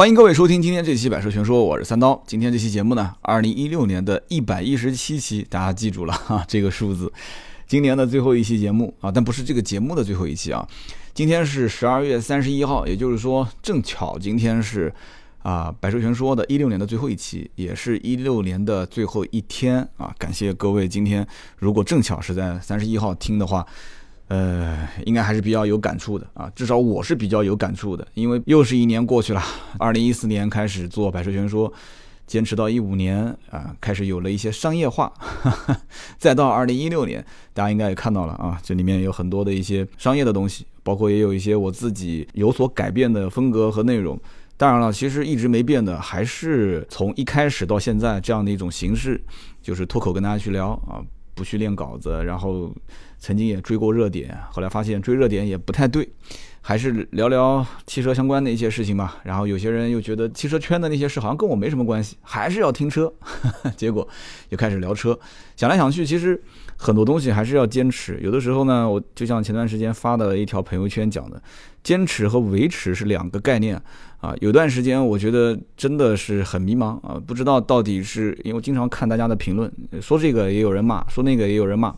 欢迎各位收听今天这期《百车全说》，我是三刀。今天这期节目呢，二零一六年的一百一十七期，大家记住了 哈，这个数字，今年的最后一期节目啊，但不是这个节目的最后一期啊。今天是十二月三十一号，也就是说，正巧今天是啊《百车全说》的一六年的最后一期，也是一六年的最后一天啊。感谢各位今天如果正巧是在三十一号听的话。呃，应该还是比较有感触的啊，至少我是比较有感触的，因为又是一年过去了。二零一四年开始做百车全说，坚持到一五年啊，开始有了一些商业化，再到二零一六年，大家应该也看到了啊，这里面有很多的一些商业的东西，包括也有一些我自己有所改变的风格和内容。当然了，其实一直没变的，还是从一开始到现在这样的一种形式，就是脱口跟大家去聊啊。不去练稿子，然后曾经也追过热点，后来发现追热点也不太对，还是聊聊汽车相关的一些事情吧。然后有些人又觉得汽车圈的那些事好像跟我没什么关系，还是要听车，结果又开始聊车。想来想去，其实很多东西还是要坚持。有的时候呢，我就像前段时间发的一条朋友圈讲的，坚持和维持是两个概念。啊，有段时间我觉得真的是很迷茫啊，不知道到底是因为经常看大家的评论，说这个也有人骂，说那个也有人骂，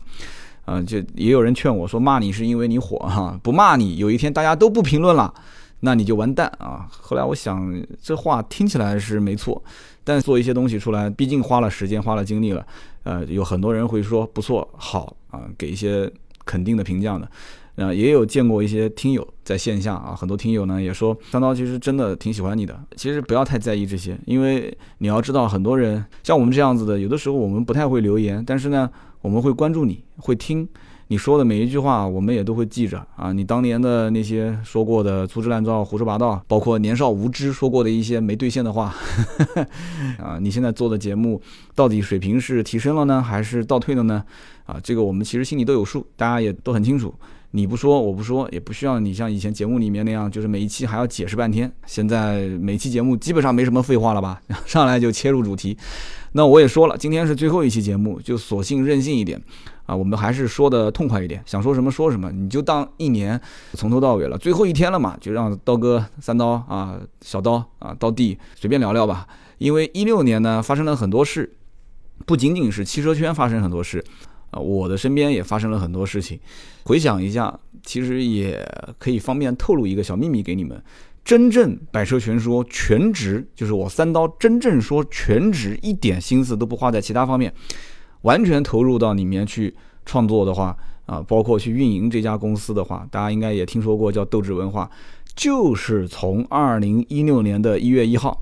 啊，就也有人劝我说骂你是因为你火哈，不骂你有一天大家都不评论了，那你就完蛋啊。后来我想这话听起来是没错，但做一些东西出来，毕竟花了时间花了精力了，呃，有很多人会说不错好啊，给一些肯定的评价的。啊，也有见过一些听友在线下啊，很多听友呢也说三刀其实真的挺喜欢你的。其实不要太在意这些，因为你要知道，很多人像我们这样子的，有的时候我们不太会留言，但是呢，我们会关注你，会听你说的每一句话，我们也都会记着啊。你当年的那些说过的粗制滥造、胡说八道，包括年少无知说过的一些没兑现的话，啊，你现在做的节目到底水平是提升了呢，还是倒退了呢？啊，这个我们其实心里都有数，大家也都很清楚。你不说，我不说，也不需要你像以前节目里面那样，就是每一期还要解释半天。现在每期节目基本上没什么废话了吧？上来就切入主题。那我也说了，今天是最后一期节目，就索性任性一点啊，我们还是说的痛快一点，想说什么说什么，你就当一年从头到尾了，最后一天了嘛，就让刀哥三刀啊，小刀啊，刀弟随便聊聊吧。因为一六年呢发生了很多事，不仅仅是汽车圈发生很多事。啊，我的身边也发生了很多事情，回想一下，其实也可以方便透露一个小秘密给你们。真正百车全说全职，就是我三刀真正说全职，一点心思都不花在其他方面，完全投入到里面去创作的话，啊，包括去运营这家公司的话，大家应该也听说过叫斗志文化，就是从二零一六年的一月一号。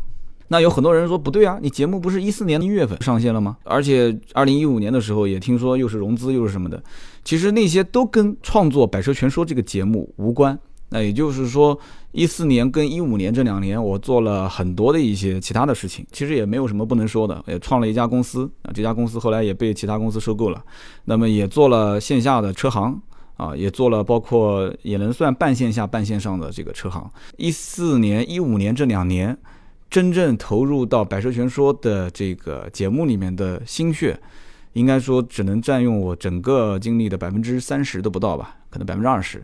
那有很多人说不对啊，你节目不是一四年一月份上线了吗？而且二零一五年的时候也听说又是融资又是什么的，其实那些都跟创作《百车全说》这个节目无关。那也就是说，一四年跟一五年这两年我做了很多的一些其他的事情，其实也没有什么不能说的，也创了一家公司啊，这家公司后来也被其他公司收购了。那么也做了线下的车行啊，也做了包括也能算半线下半线上的这个车行。一四年、一五年这两年。真正投入到《百车全说》的这个节目里面的心血，应该说只能占用我整个精力的百分之三十都不到吧，可能百分之二十。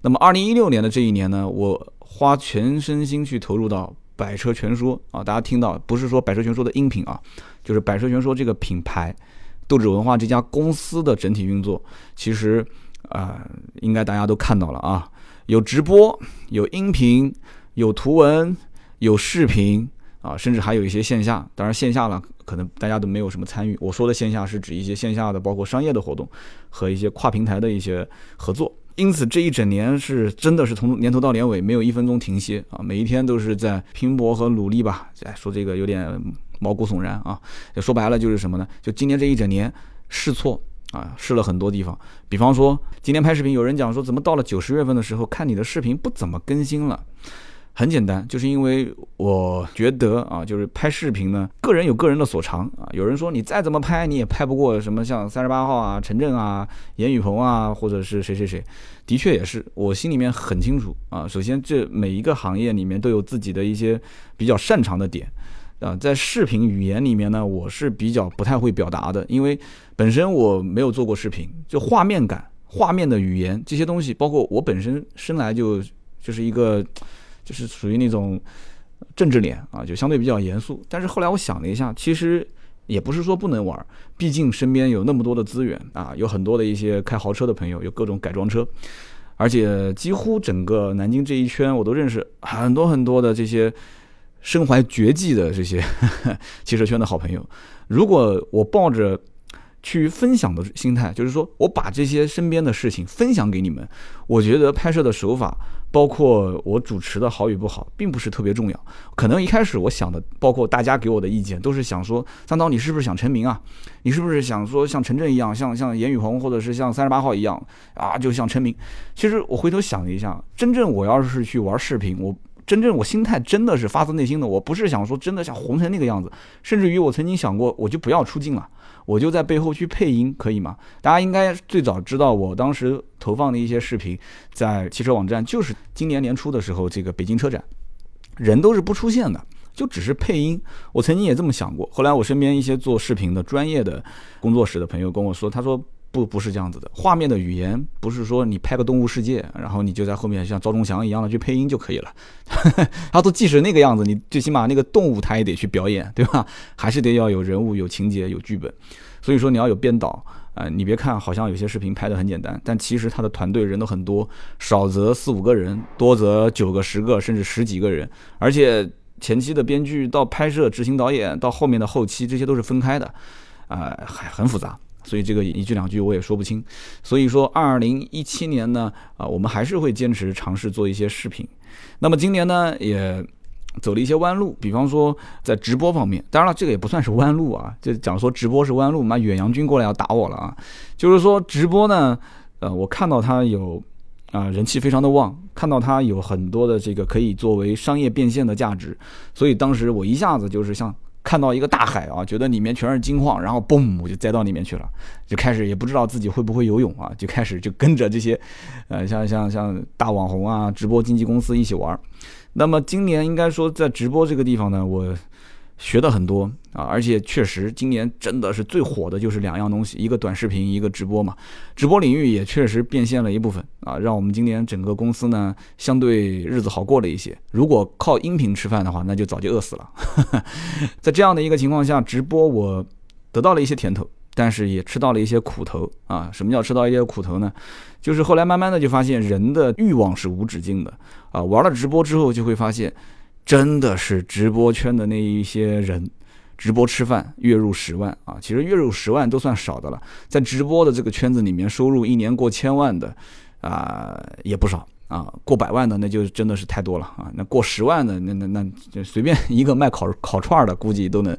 那么，二零一六年的这一年呢，我花全身心去投入到《百车全说》啊，大家听到不是说《百车全说》的音频啊，就是《百车全说》这个品牌，斗志文化这家公司的整体运作，其实啊，应该大家都看到了啊，有直播，有音频，有图文。有视频啊，甚至还有一些线下，当然线下了，可能大家都没有什么参与。我说的线下是指一些线下的，包括商业的活动和一些跨平台的一些合作。因此这一整年是真的是从年头到年尾没有一分钟停歇啊，每一天都是在拼搏和努力吧。哎，说这个有点毛骨悚然啊。说白了就是什么呢？就今年这一整年试错啊，试了很多地方。比方说今天拍视频，有人讲说怎么到了九十月份的时候看你的视频不怎么更新了。很简单，就是因为我觉得啊，就是拍视频呢，个人有个人的所长啊。有人说你再怎么拍，你也拍不过什么像三十八号啊、陈震啊、严雨鹏啊，或者是谁谁谁。的确也是，我心里面很清楚啊。首先，这每一个行业里面都有自己的一些比较擅长的点啊。在视频语言里面呢，我是比较不太会表达的，因为本身我没有做过视频，就画面感、画面的语言这些东西，包括我本身生来就就是一个。是属于那种政治脸啊，就相对比较严肃。但是后来我想了一下，其实也不是说不能玩，毕竟身边有那么多的资源啊，有很多的一些开豪车的朋友，有各种改装车，而且几乎整个南京这一圈我都认识很多很多的这些身怀绝技的这些 汽车圈的好朋友。如果我抱着去分享的心态，就是说我把这些身边的事情分享给你们，我觉得拍摄的手法。包括我主持的好与不好，并不是特别重要。可能一开始我想的，包括大家给我的意见，都是想说三刀，你是不是想成名啊？你是不是想说像陈震一样，像像严雨鹏，或者是像三十八号一样啊，就像成名？其实我回头想了一下，真正我要是去玩视频，我真正我心态真的是发自内心的，我不是想说真的想红成那个样子，甚至于我曾经想过，我就不要出镜了。我就在背后去配音，可以吗？大家应该最早知道我当时投放的一些视频，在汽车网站，就是今年年初的时候，这个北京车展，人都是不出现的，就只是配音。我曾经也这么想过，后来我身边一些做视频的专业的工作室的朋友跟我说，他说。不，不是这样子的。画面的语言不是说你拍个动物世界，然后你就在后面像赵忠祥一样的去配音就可以了。他都即使那个样子，你最起码那个动物他也得去表演，对吧？还是得要有人物、有情节、有剧本。所以说你要有编导啊。你别看好像有些视频拍的很简单，但其实他的团队人都很多，少则四五个人，多则九个、十个，甚至十几个人。而且前期的编剧到拍摄、执行导演到后面的后期，这些都是分开的，啊，还很复杂。所以这个一句两句我也说不清，所以说二零一七年呢，啊，我们还是会坚持尝试做一些视频。那么今年呢，也走了一些弯路，比方说在直播方面，当然了，这个也不算是弯路啊，就讲说直播是弯路，妈远洋军过来要打我了啊！就是说直播呢，呃，我看到它有啊人气非常的旺，看到它有很多的这个可以作为商业变现的价值，所以当时我一下子就是像。看到一个大海啊，觉得里面全是金矿，然后嘣，我就栽到里面去了，就开始也不知道自己会不会游泳啊，就开始就跟着这些，呃，像像像大网红啊，直播经纪公司一起玩。那么今年应该说在直播这个地方呢，我。学的很多啊，而且确实今年真的是最火的就是两样东西，一个短视频，一个直播嘛。直播领域也确实变现了一部分啊，让我们今年整个公司呢相对日子好过了一些。如果靠音频吃饭的话，那就早就饿死了。在这样的一个情况下，直播我得到了一些甜头，但是也吃到了一些苦头啊。什么叫吃到一些苦头呢？就是后来慢慢的就发现人的欲望是无止境的啊。玩了直播之后，就会发现。真的是直播圈的那一些人，直播吃饭月入十万啊！其实月入十万都算少的了，在直播的这个圈子里面，收入一年过千万的啊也不少啊，过百万的那就真的是太多了啊！那过十万的，那那那就随便一个卖烤烤串的，估计都能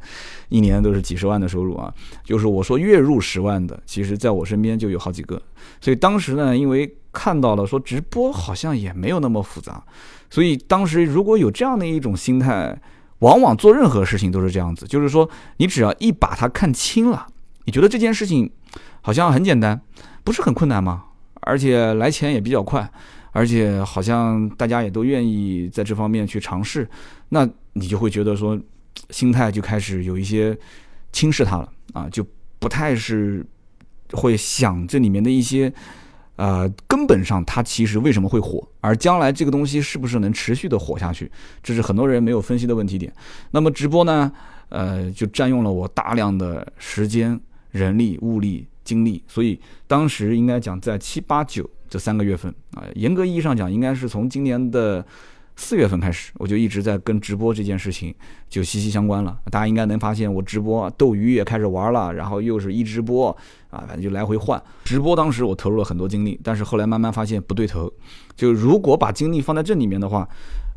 一年都是几十万的收入啊！就是我说月入十万的，其实在我身边就有好几个，所以当时呢，因为看到了说直播好像也没有那么复杂。所以当时如果有这样的一种心态，往往做任何事情都是这样子，就是说你只要一把它看清了，你觉得这件事情好像很简单，不是很困难吗？而且来钱也比较快，而且好像大家也都愿意在这方面去尝试，那你就会觉得说，心态就开始有一些轻视它了啊，就不太是会想这里面的一些。呃，根本上它其实为什么会火，而将来这个东西是不是能持续的火下去，这是很多人没有分析的问题点。那么直播呢，呃，就占用了我大量的时间、人力、物力、精力，所以当时应该讲在七八九这三个月份啊，严格意义上讲，应该是从今年的。四月份开始，我就一直在跟直播这件事情就息息相关了。大家应该能发现，我直播斗鱼也开始玩了，然后又是一直播啊，反正就来回换。直播当时我投入了很多精力，但是后来慢慢发现不对头。就如果把精力放在这里面的话，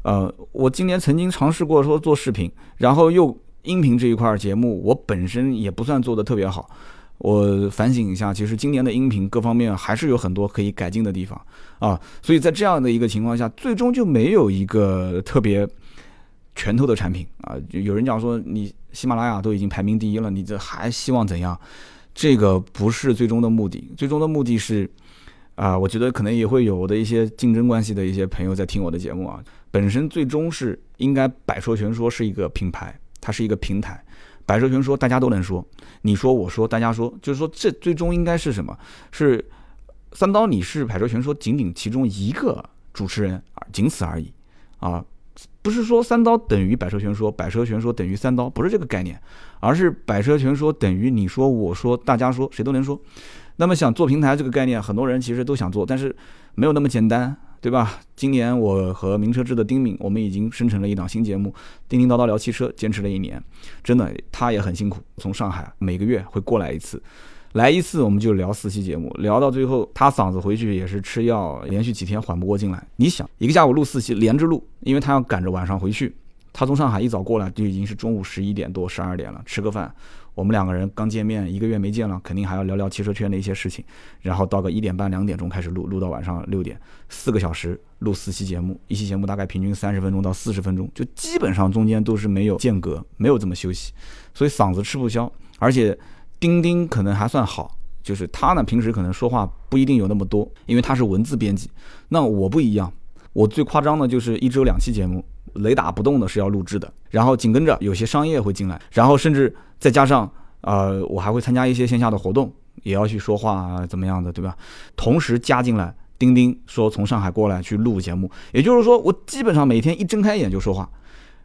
呃，我今年曾经尝试过说做视频，然后又音频这一块节目，我本身也不算做的特别好。我反省一下，其实今年的音频各方面还是有很多可以改进的地方啊，所以在这样的一个情况下，最终就没有一个特别拳头的产品啊。有人讲说，你喜马拉雅都已经排名第一了，你这还希望怎样？这个不是最终的目的，最终的目的是啊，我觉得可能也会有我的一些竞争关系的一些朋友在听我的节目啊。本身最终是应该百说全说是一个品牌，它是一个平台。百说全说，大家都能说，你说我说大家说，就是说这最终应该是什么？是三刀，你是百说全说仅仅其中一个主持人啊，仅此而已啊。不是说三刀等于百车全说，百车全说等于三刀，不是这个概念，而是百车全说等于你说我说大家说谁都能说。那么想做平台这个概念，很多人其实都想做，但是没有那么简单，对吧？今年我和名车志的丁敏，我们已经生成了一档新节目《叮叮叨叨聊汽车》，坚持了一年，真的他也很辛苦，从上海每个月会过来一次。来一次我们就聊四期节目，聊到最后他嗓子回去也是吃药，连续几天缓不过劲来。你想一个下午录四期连着录，因为他要赶着晚上回去。他从上海一早过来就已经是中午十一点多十二点了，吃个饭。我们两个人刚见面一个月没见了，肯定还要聊聊汽车圈的一些事情。然后到个一点半两点钟开始录，录到晚上六点，四个小时录四期节目，一期节目大概平均三十分钟到四十分钟，就基本上中间都是没有间隔，没有这么休息，所以嗓子吃不消，而且。钉钉可能还算好，就是他呢，平时可能说话不一定有那么多，因为他是文字编辑。那我不一样，我最夸张的就是一周两期节目，雷打不动的是要录制的。然后紧跟着有些商业会进来，然后甚至再加上，呃，我还会参加一些线下的活动，也要去说话啊，怎么样的，对吧？同时加进来，钉钉说从上海过来去录节目，也就是说，我基本上每天一睁开眼就说话，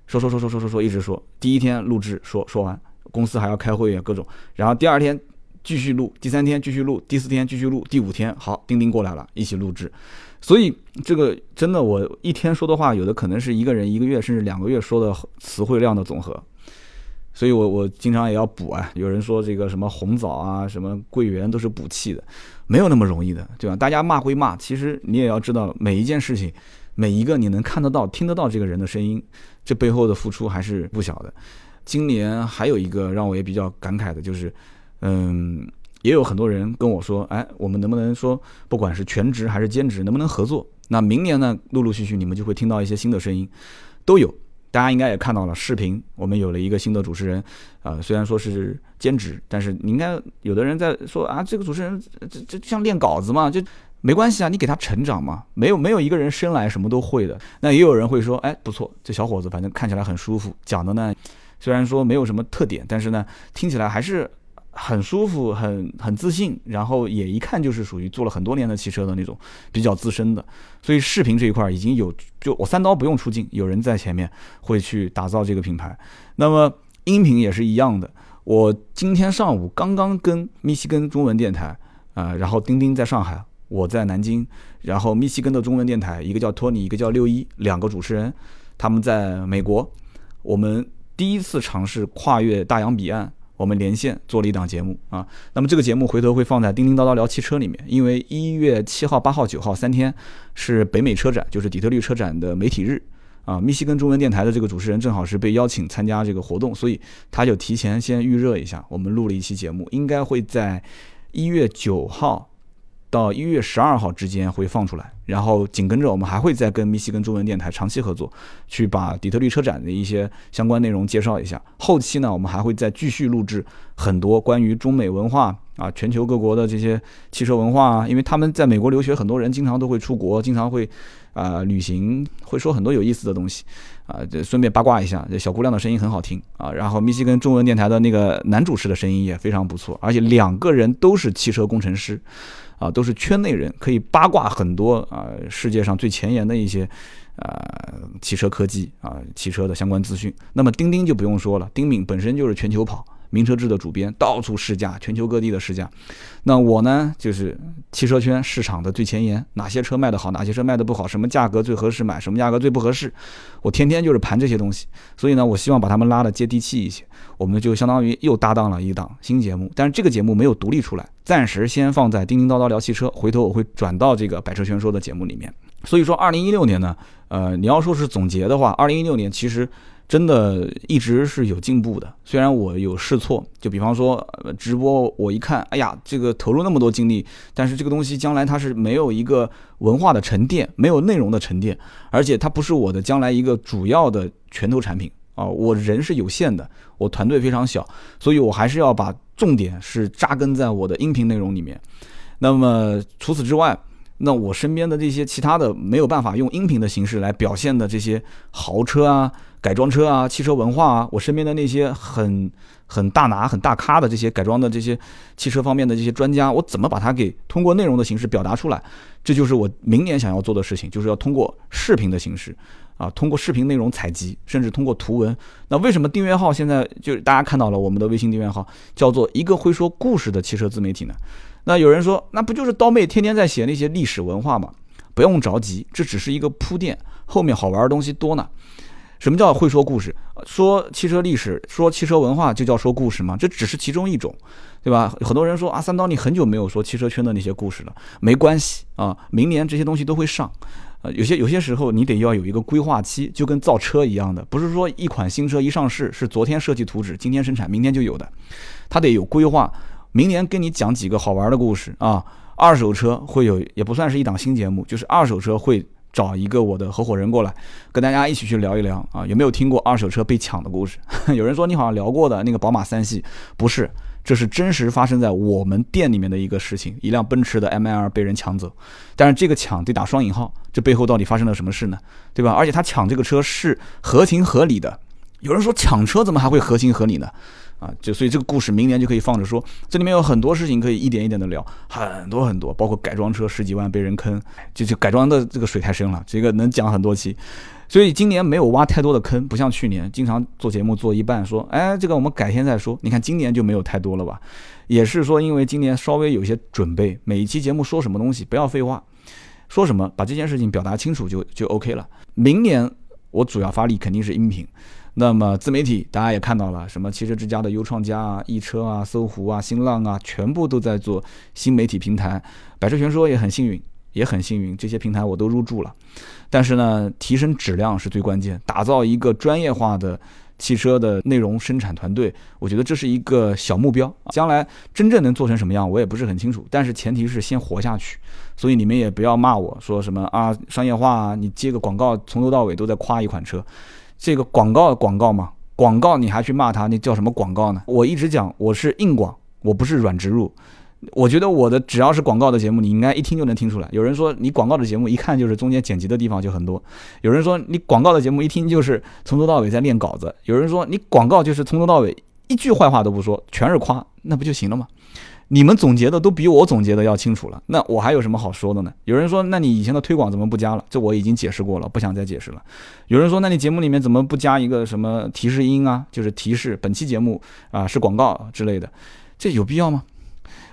说说说说说说说，一直说。第一天录制说说完。公司还要开会啊，各种，然后第二天继续录，第三天继续录，第四天继续录，第五天好，钉钉过来了，一起录制。所以这个真的，我一天说的话，有的可能是一个人一个月甚至两个月说的词汇量的总和。所以我我经常也要补啊。有人说这个什么红枣啊，什么桂圆都是补气的，没有那么容易的，对吧？大家骂归骂，其实你也要知道，每一件事情，每一个你能看得到、听得到这个人的声音，这背后的付出还是不小的。今年还有一个让我也比较感慨的，就是，嗯，也有很多人跟我说，哎，我们能不能说，不管是全职还是兼职，能不能合作？那明年呢，陆陆续续你们就会听到一些新的声音，都有。大家应该也看到了视频，我们有了一个新的主持人，啊，虽然说是兼职，但是你应该有的人在说啊，这个主持人这这像练稿子嘛，就没关系啊，你给他成长嘛，没有没有一个人生来什么都会的。那也有人会说，哎，不错，这小伙子反正看起来很舒服，讲的呢。虽然说没有什么特点，但是呢，听起来还是很舒服、很很自信，然后也一看就是属于做了很多年的汽车的那种比较资深的。所以视频这一块已经有，就我三刀不用出镜，有人在前面会去打造这个品牌。那么音频也是一样的，我今天上午刚刚跟密西根中文电台啊，然后钉钉在上海，我在南京，然后密西根的中文电台一个叫托尼，一个叫六一，两个主持人，他们在美国，我们。第一次尝试跨越大洋彼岸，我们连线做了一档节目啊。那么这个节目回头会放在《叮叮叨叨聊汽车》里面，因为一月七号、八号、九号三天是北美车展，就是底特律车展的媒体日啊。密西根中文电台的这个主持人正好是被邀请参加这个活动，所以他就提前先预热一下，我们录了一期节目，应该会在一月九号。到一月十二号之间会放出来，然后紧跟着我们还会再跟密西根中文电台长期合作，去把底特律车展的一些相关内容介绍一下。后期呢，我们还会再继续录制很多关于中美文化啊、全球各国的这些汽车文化啊，因为他们在美国留学，很多人经常都会出国，经常会啊旅行，会说很多有意思的东西啊。这顺便八卦一下，这小姑娘的声音很好听啊。然后密西根中文电台的那个男主持的声音也非常不错，而且两个人都是汽车工程师。啊，都是圈内人，可以八卦很多啊，世界上最前沿的一些，呃，汽车科技啊，汽车的相关资讯。那么钉钉就不用说了，丁敏本身就是全球跑。名车志的主编到处试驾，全球各地的试驾。那我呢，就是汽车圈市场的最前沿，哪些车卖得好，哪些车卖得不好，什么价格最合适买，什么价格最不合适，我天天就是盘这些东西。所以呢，我希望把他们拉得接地气一些。我们就相当于又搭档了一档新节目，但是这个节目没有独立出来，暂时先放在叮叮叨叨聊汽车，回头我会转到这个百车全说的节目里面。所以说，二零一六年呢，呃，你要说是总结的话，二零一六年其实。真的一直是有进步的，虽然我有试错，就比方说直播，我一看，哎呀，这个投入那么多精力，但是这个东西将来它是没有一个文化的沉淀，没有内容的沉淀，而且它不是我的将来一个主要的拳头产品啊，我人是有限的，我团队非常小，所以我还是要把重点是扎根在我的音频内容里面。那么除此之外，那我身边的这些其他的没有办法用音频的形式来表现的这些豪车啊。改装车啊，汽车文化啊，我身边的那些很很大拿、很大咖的这些改装的这些汽车方面的这些专家，我怎么把它给通过内容的形式表达出来？这就是我明年想要做的事情，就是要通过视频的形式啊，通过视频内容采集，甚至通过图文。那为什么订阅号现在就大家看到了我们的微信订阅号叫做一个会说故事的汽车自媒体呢？那有人说，那不就是刀妹天天在写那些历史文化吗？不用着急，这只是一个铺垫，后面好玩的东西多呢。什么叫会说故事？说汽车历史，说汽车文化就叫说故事吗？这只是其中一种，对吧？很多人说啊，三刀你很久没有说汽车圈的那些故事了，没关系啊，明年这些东西都会上。呃，有些有些时候你得要有一个规划期，就跟造车一样的，不是说一款新车一上市是昨天设计图纸，今天生产，明天就有的，它得有规划。明年跟你讲几个好玩的故事啊，二手车会有，也不算是一档新节目，就是二手车会找一个我的合伙人过来，跟大家一起去聊一聊啊，有没有听过二手车被抢的故事？有人说你好像聊过的那个宝马三系，不是。这是真实发生在我们店里面的一个事情，一辆奔驰的 M L 被人抢走，但是这个抢得打双引号，这背后到底发生了什么事呢？对吧？而且他抢这个车是合情合理的。有人说抢车怎么还会合情合理呢？啊，就所以这个故事明年就可以放着说，这里面有很多事情可以一点一点的聊，很多很多，包括改装车十几万被人坑，就就改装的这个水太深了，这个能讲很多期。所以今年没有挖太多的坑，不像去年经常做节目做一半说，哎，这个我们改天再说。你看今年就没有太多了吧？也是说因为今年稍微有些准备，每一期节目说什么东西不要废话，说什么把这件事情表达清楚就就 OK 了。明年我主要发力肯定是音频，那么自媒体大家也看到了，什么汽车之家的优创家啊、易车啊、搜狐啊、新浪啊，全部都在做新媒体平台。百车全说也很幸运。也很幸运，这些平台我都入驻了。但是呢，提升质量是最关键，打造一个专业化的汽车的内容生产团队，我觉得这是一个小目标。将来真正能做成什么样，我也不是很清楚。但是前提是先活下去。所以你们也不要骂我说什么啊，商业化啊，你接个广告从头到尾都在夸一款车，这个广告广告嘛，广告你还去骂他，那叫什么广告呢？我一直讲我是硬广，我不是软植入。我觉得我的只要是广告的节目，你应该一听就能听出来。有人说你广告的节目一看就是中间剪辑的地方就很多，有人说你广告的节目一听就是从头到尾在练稿子，有人说你广告就是从头到尾一句坏话都不说，全是夸，那不就行了吗？你们总结的都比我总结的要清楚了，那我还有什么好说的呢？有人说那你以前的推广怎么不加了？这我已经解释过了，不想再解释了。有人说那你节目里面怎么不加一个什么提示音啊？就是提示本期节目啊是广告之类的，这有必要吗？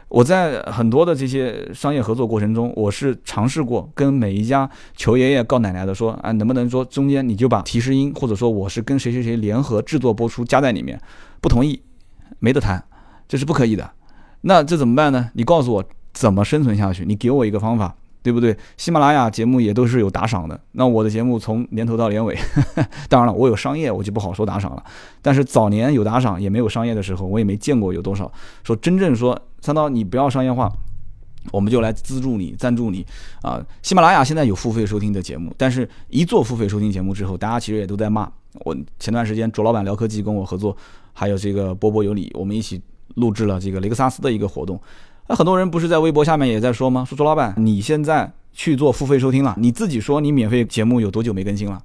我在很多的这些商业合作过程中，我是尝试过跟每一家求爷爷告奶奶的说，啊，能不能说中间你就把提示音，或者说我是跟谁谁谁联合制作播出加在里面，不同意，没得谈，这是不可以的。那这怎么办呢？你告诉我怎么生存下去，你给我一个方法。对不对？喜马拉雅节目也都是有打赏的。那我的节目从年头到年尾，当然了，我有商业，我就不好说打赏了。但是早年有打赏，也没有商业的时候，我也没见过有多少。说真正说三刀，你不要商业化，我们就来资助你、赞助你啊。喜马拉雅现在有付费收听的节目，但是一做付费收听节目之后，大家其实也都在骂我。前段时间卓老板聊科技跟我合作，还有这个波波有理，我们一起录制了这个雷克萨斯的一个活动。那很多人不是在微博下面也在说吗？说周老板，你现在去做付费收听了，你自己说你免费节目有多久没更新了？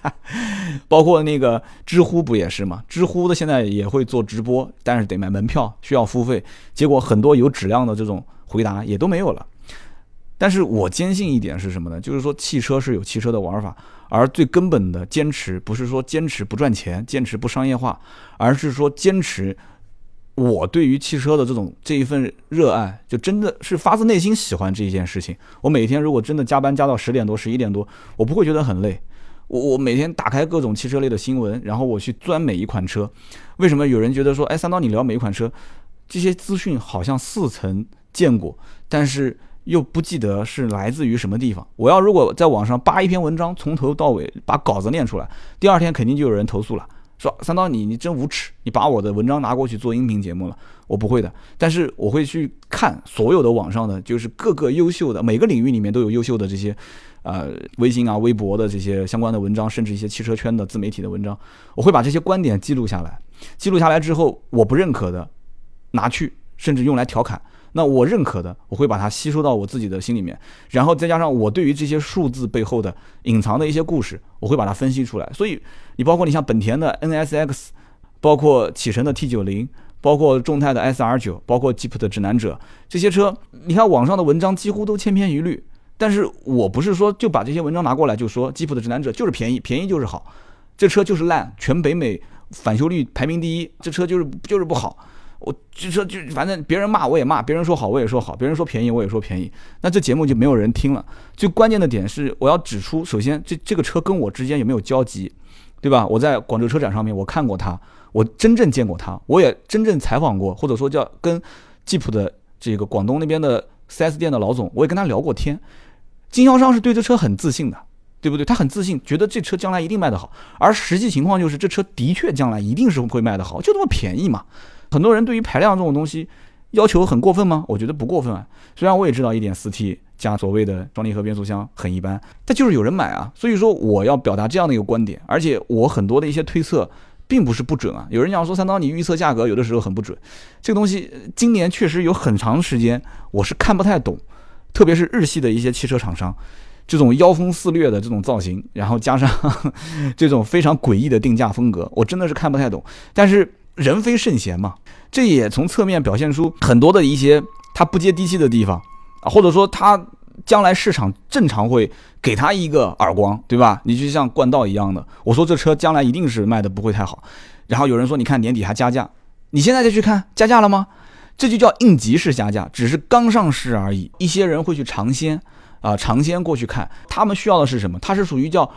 包括那个知乎不也是吗？知乎的现在也会做直播，但是得买门票，需要付费。结果很多有质量的这种回答也都没有了。但是我坚信一点是什么呢？就是说汽车是有汽车的玩法，而最根本的坚持不是说坚持不赚钱，坚持不商业化，而是说坚持。我对于汽车的这种这一份热爱，就真的是发自内心喜欢这一件事情。我每天如果真的加班加到十点多、十一点多，我不会觉得很累。我我每天打开各种汽车类的新闻，然后我去钻每一款车。为什么有人觉得说，哎，三刀你聊每一款车，这些资讯好像似曾见过，但是又不记得是来自于什么地方？我要如果在网上扒一篇文章，从头到尾把稿子念出来，第二天肯定就有人投诉了。说三刀你你真无耻，你把我的文章拿过去做音频节目了，我不会的，但是我会去看所有的网上的，就是各个优秀的每个领域里面都有优秀的这些，呃，微信啊、微博的这些相关的文章，甚至一些汽车圈的自媒体的文章，我会把这些观点记录下来，记录下来之后，我不认可的拿去，甚至用来调侃。那我认可的，我会把它吸收到我自己的心里面，然后再加上我对于这些数字背后的隐藏的一些故事，我会把它分析出来。所以，你包括你像本田的 NSX，包括启辰的 T 九零，包括众泰的 SR 九，包括吉普的指南者这些车，你看网上的文章几乎都千篇一律。但是我不是说就把这些文章拿过来就说吉普的指南者就是便宜，便宜就是好，这车就是烂，全北美返修率排名第一，这车就是就是不好。我这车就反正别人骂我也骂，别人说好我也说好，别人说便宜我也说便宜，那这节目就没有人听了。最关键的点是，我要指出，首先这这个车跟我之间有没有交集，对吧？我在广州车展上面我看过它，我真正见过它，我也真正采访过，或者说叫跟吉普的这个广东那边的 4S 店的老总，我也跟他聊过天。经销商是对这车很自信的，对不对？他很自信，觉得这车将来一定卖得好，而实际情况就是这车的确将来一定是会卖得好，就这么便宜嘛。很多人对于排量这种东西要求很过分吗？我觉得不过分啊。虽然我也知道一点四 T 加所谓的双离合变速箱很一般，但就是有人买啊。所以说我要表达这样的一个观点，而且我很多的一些推测并不是不准啊。有人讲说三刀你预测价格有的时候很不准，这个东西今年确实有很长时间我是看不太懂，特别是日系的一些汽车厂商这种妖风肆虐的这种造型，然后加上 这种非常诡异的定价风格，我真的是看不太懂。但是。人非圣贤嘛，这也从侧面表现出很多的一些他不接地气的地方啊，或者说他将来市场正常会给他一个耳光，对吧？你就像冠道一样的，我说这车将来一定是卖的不会太好，然后有人说你看年底还加价，你现在再去看加价了吗？这就叫应急式加价，只是刚上市而已。一些人会去尝鲜啊，尝鲜过去看，他们需要的是什么？它是属于叫。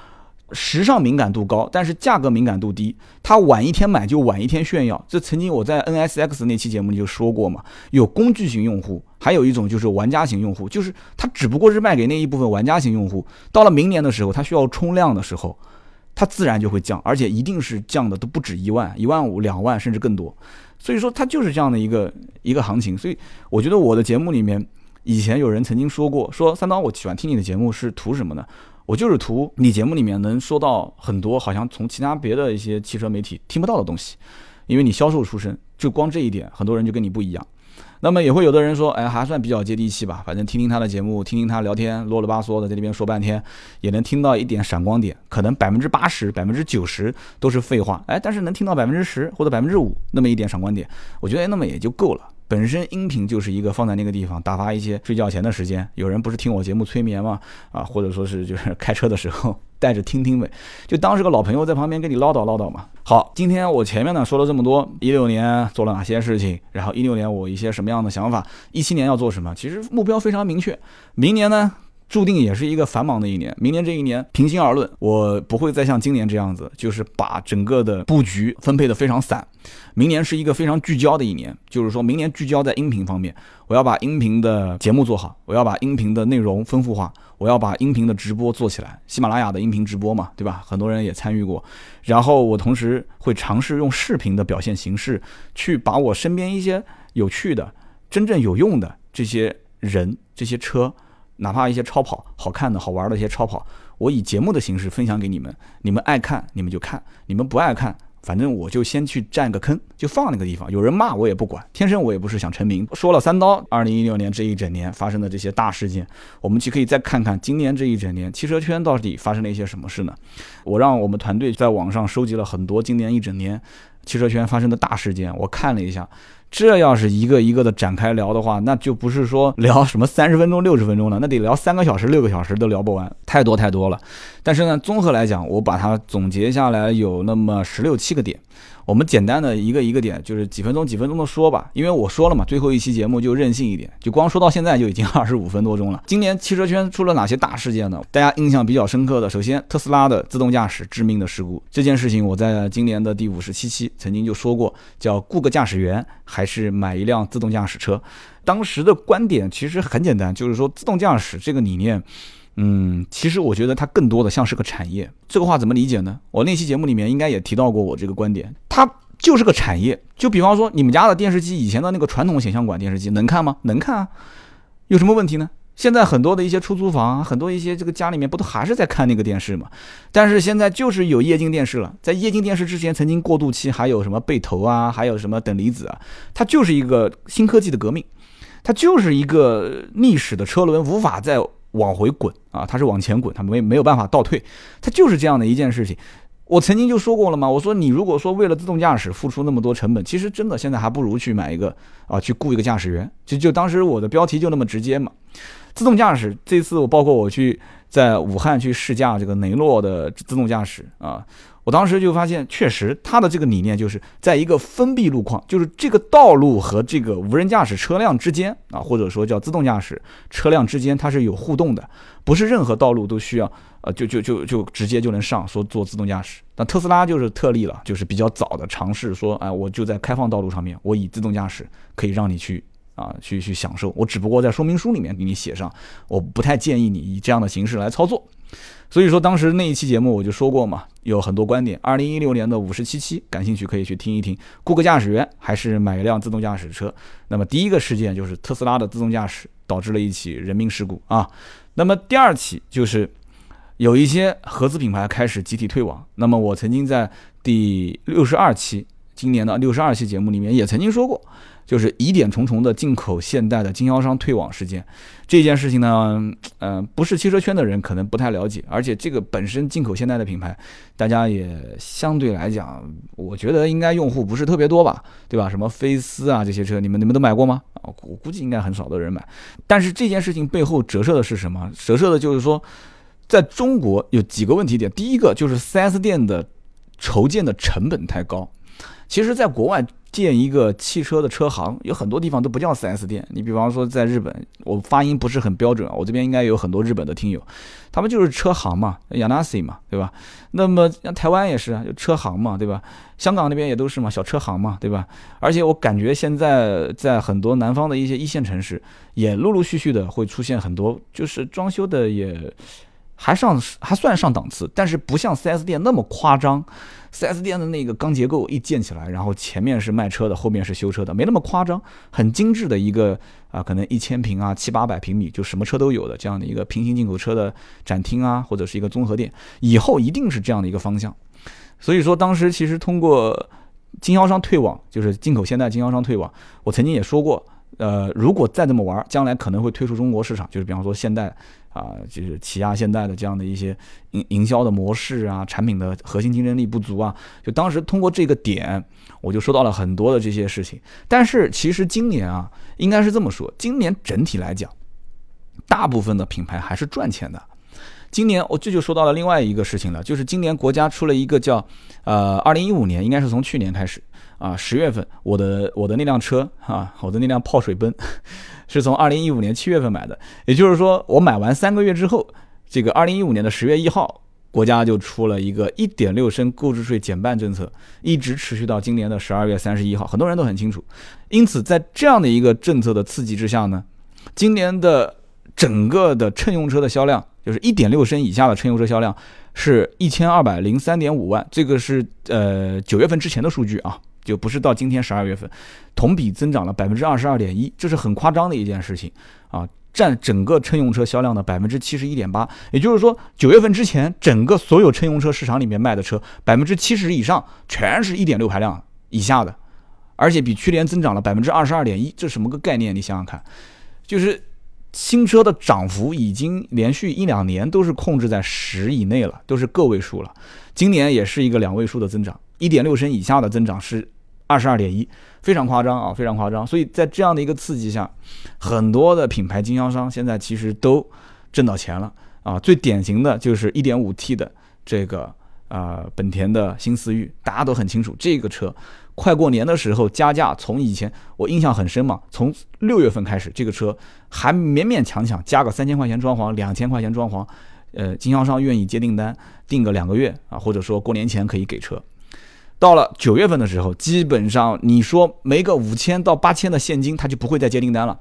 时尚敏感度高，但是价格敏感度低。他晚一天买就晚一天炫耀。这曾经我在 NSX 那期节目里就说过嘛，有工具型用户，还有一种就是玩家型用户，就是他只不过是卖给那一部分玩家型用户。到了明年的时候，他需要冲量的时候，他自然就会降，而且一定是降的都不止一万、一万五、两万甚至更多。所以说，它就是这样的一个一个行情。所以我觉得我的节目里面，以前有人曾经说过，说三刀，我喜欢听你的节目是图什么呢？我就是图你节目里面能说到很多好像从其他别的一些汽车媒体听不到的东西，因为你销售出身，就光这一点，很多人就跟你不一样。那么也会有的人说，哎，还算比较接地气吧，反正听听他的节目，听听他聊天，啰里吧嗦的在那边说半天，也能听到一点闪光点。可能百分之八十、百分之九十都是废话，哎，但是能听到百分之十或者百分之五那么一点闪光点，我觉得那么也就够了。本身音频就是一个放在那个地方打发一些睡觉前的时间，有人不是听我节目催眠吗？啊，或者说是就是开车的时候 带着听听呗，就当是个老朋友在旁边跟你唠叨唠叨嘛。好，今天我前面呢说了这么多，一六年做了哪些事情，然后一六年我一些什么样的想法，一七年要做什么，其实目标非常明确，明年呢。注定也是一个繁忙的一年。明年这一年，平心而论，我不会再像今年这样子，就是把整个的布局分配的非常散。明年是一个非常聚焦的一年，就是说明年聚焦在音频方面，我要把音频的节目做好，我要把音频的内容丰富化，我要把音频的直播做起来。喜马拉雅的音频直播嘛，对吧？很多人也参与过。然后我同时会尝试用视频的表现形式，去把我身边一些有趣的、真正有用的这些人、这些车。哪怕一些超跑好看的好玩的一些超跑，我以节目的形式分享给你们，你们爱看你们就看，你们不爱看，反正我就先去占个坑，就放那个地方。有人骂我也不管，天生我也不是想成名。说了三刀，二零一六年这一整年发生的这些大事件，我们就可以再看看今年这一整年汽车圈到底发生了一些什么事呢？我让我们团队在网上收集了很多今年一整年汽车圈发生的大事件，我看了一下。这要是一个一个的展开聊的话，那就不是说聊什么三十分钟、六十分钟了，那得聊三个小时、六个小时都聊不完，太多太多了。但是呢，综合来讲，我把它总结下来有那么十六七个点。我们简单的一个一个点，就是几分钟几分钟的说吧，因为我说了嘛，最后一期节目就任性一点，就光说到现在就已经 二十五分多钟了。今年汽车圈出了哪些大事件呢？大家印象比较深刻的，首先特斯拉的自动驾驶致命的事故，这件事情我在今年的第五十七期曾经就说过，叫雇个驾驶员还是买一辆自动驾驶车。当时的观点其实很简单，就是说自动驾驶这个理念。嗯，其实我觉得它更多的像是个产业。这个话怎么理解呢？我那期节目里面应该也提到过我这个观点，它就是个产业。就比方说你们家的电视机，以前的那个传统显像管电视机能看吗？能看啊，有什么问题呢？现在很多的一些出租房，很多一些这个家里面不都还是在看那个电视吗？但是现在就是有液晶电视了。在液晶电视之前，曾经过渡期还有什么背投啊，还有什么等离子啊，它就是一个新科技的革命，它就是一个历史的车轮无法在。往回滚啊，它是往前滚，它没没有办法倒退，它就是这样的一件事情。我曾经就说过了嘛，我说你如果说为了自动驾驶付出那么多成本，其实真的现在还不如去买一个啊，去雇一个驾驶员。就就当时我的标题就那么直接嘛。自动驾驶这次我包括我去在武汉去试驾这个雷诺的自动驾驶啊。我当时就发现，确实它的这个理念就是在一个封闭路况，就是这个道路和这个无人驾驶车辆之间啊，或者说叫自动驾驶车辆之间，它是有互动的，不是任何道路都需要呃就就就就直接就能上说做自动驾驶。那特斯拉就是特例了，就是比较早的尝试说，哎，我就在开放道路上面，我以自动驾驶可以让你去啊去去享受，我只不过在说明书里面给你写上，我不太建议你以这样的形式来操作。所以说，当时那一期节目我就说过嘛，有很多观点。二零一六年的五十七期，感兴趣可以去听一听。雇个驾驶员还是买一辆自动驾驶车？那么第一个事件就是特斯拉的自动驾驶导致了一起人命事故啊。那么第二起就是有一些合资品牌开始集体退网。那么我曾经在第六十二期，今年的六十二期节目里面也曾经说过。就是疑点重重的进口现代的经销商退网事件，这件事情呢，嗯，不是汽车圈的人可能不太了解，而且这个本身进口现代的品牌，大家也相对来讲，我觉得应该用户不是特别多吧，对吧？什么菲斯啊这些车，你们你们都买过吗？啊，我估计应该很少的人买。但是这件事情背后折射的是什么？折射的就是说，在中国有几个问题点，第一个就是 4S 店的筹建的成本太高，其实在国外。建一个汽车的车行，有很多地方都不叫 4S 店。你比方说在日本，我发音不是很标准啊，我这边应该有很多日本的听友，他们就是车行嘛，Yanasi 嘛，对吧？那么像台湾也是啊，就车行嘛，对吧？香港那边也都是嘛，小车行嘛，对吧？而且我感觉现在在很多南方的一些一线城市，也陆陆续续的会出现很多，就是装修的也还上还算上档次，但是不像 4S 店那么夸张。4S 店的那个钢结构一建起来，然后前面是卖车的，后面是修车的，没那么夸张，很精致的一个啊，可能一千平啊，七八百平米，就什么车都有的这样的一个平行进口车的展厅啊，或者是一个综合店，以后一定是这样的一个方向。所以说，当时其实通过经销商退网，就是进口现代经销商退网，我曾经也说过，呃，如果再这么玩，将来可能会退出中国市场，就是比方说现代。啊，就是起亚、现代的这样的一些营营销的模式啊，产品的核心竞争力不足啊，就当时通过这个点，我就说到了很多的这些事情。但是其实今年啊，应该是这么说，今年整体来讲，大部分的品牌还是赚钱的。今年我这就说到了另外一个事情了，就是今年国家出了一个叫，呃，二零一五年应该是从去年开始啊，十月份，我的我的那辆车啊，我的那辆泡水奔。是从二零一五年七月份买的，也就是说，我买完三个月之后，这个二零一五年的十月一号，国家就出了一个一点六升购置税减半政策，一直持续到今年的十二月三十一号，很多人都很清楚。因此，在这样的一个政策的刺激之下呢，今年的整个的乘用车的销量，就是一点六升以下的乘用车销量是一千二百零三点五万，这个是呃九月份之前的数据啊。就不是到今天十二月份，同比增长了百分之二十二点一，这是很夸张的一件事情啊，占整个乘用车销量的百分之七十一点八。也就是说，九月份之前，整个所有乘用车市场里面卖的车，百分之七十以上全是一点六排量以下的，而且比去年增长了百分之二十二点一，这什么个概念？你想想看，就是新车的涨幅已经连续一两年都是控制在十以内了，都是个位数了，今年也是一个两位数的增长，一点六升以下的增长是。二十二点一，非常夸张啊，非常夸张。所以在这样的一个刺激下，很多的品牌经销商现在其实都挣到钱了啊。最典型的就是一点五 T 的这个啊，本田的新思域，大家都很清楚，这个车快过年的时候加价，从以前我印象很深嘛，从六月份开始，这个车还勉勉强强加个三千块钱装潢，两千块钱装潢，呃，经销商愿意接订单，订个两个月啊，或者说过年前可以给车。到了九月份的时候，基本上你说没个五千到八千的现金，他就不会再接订单了。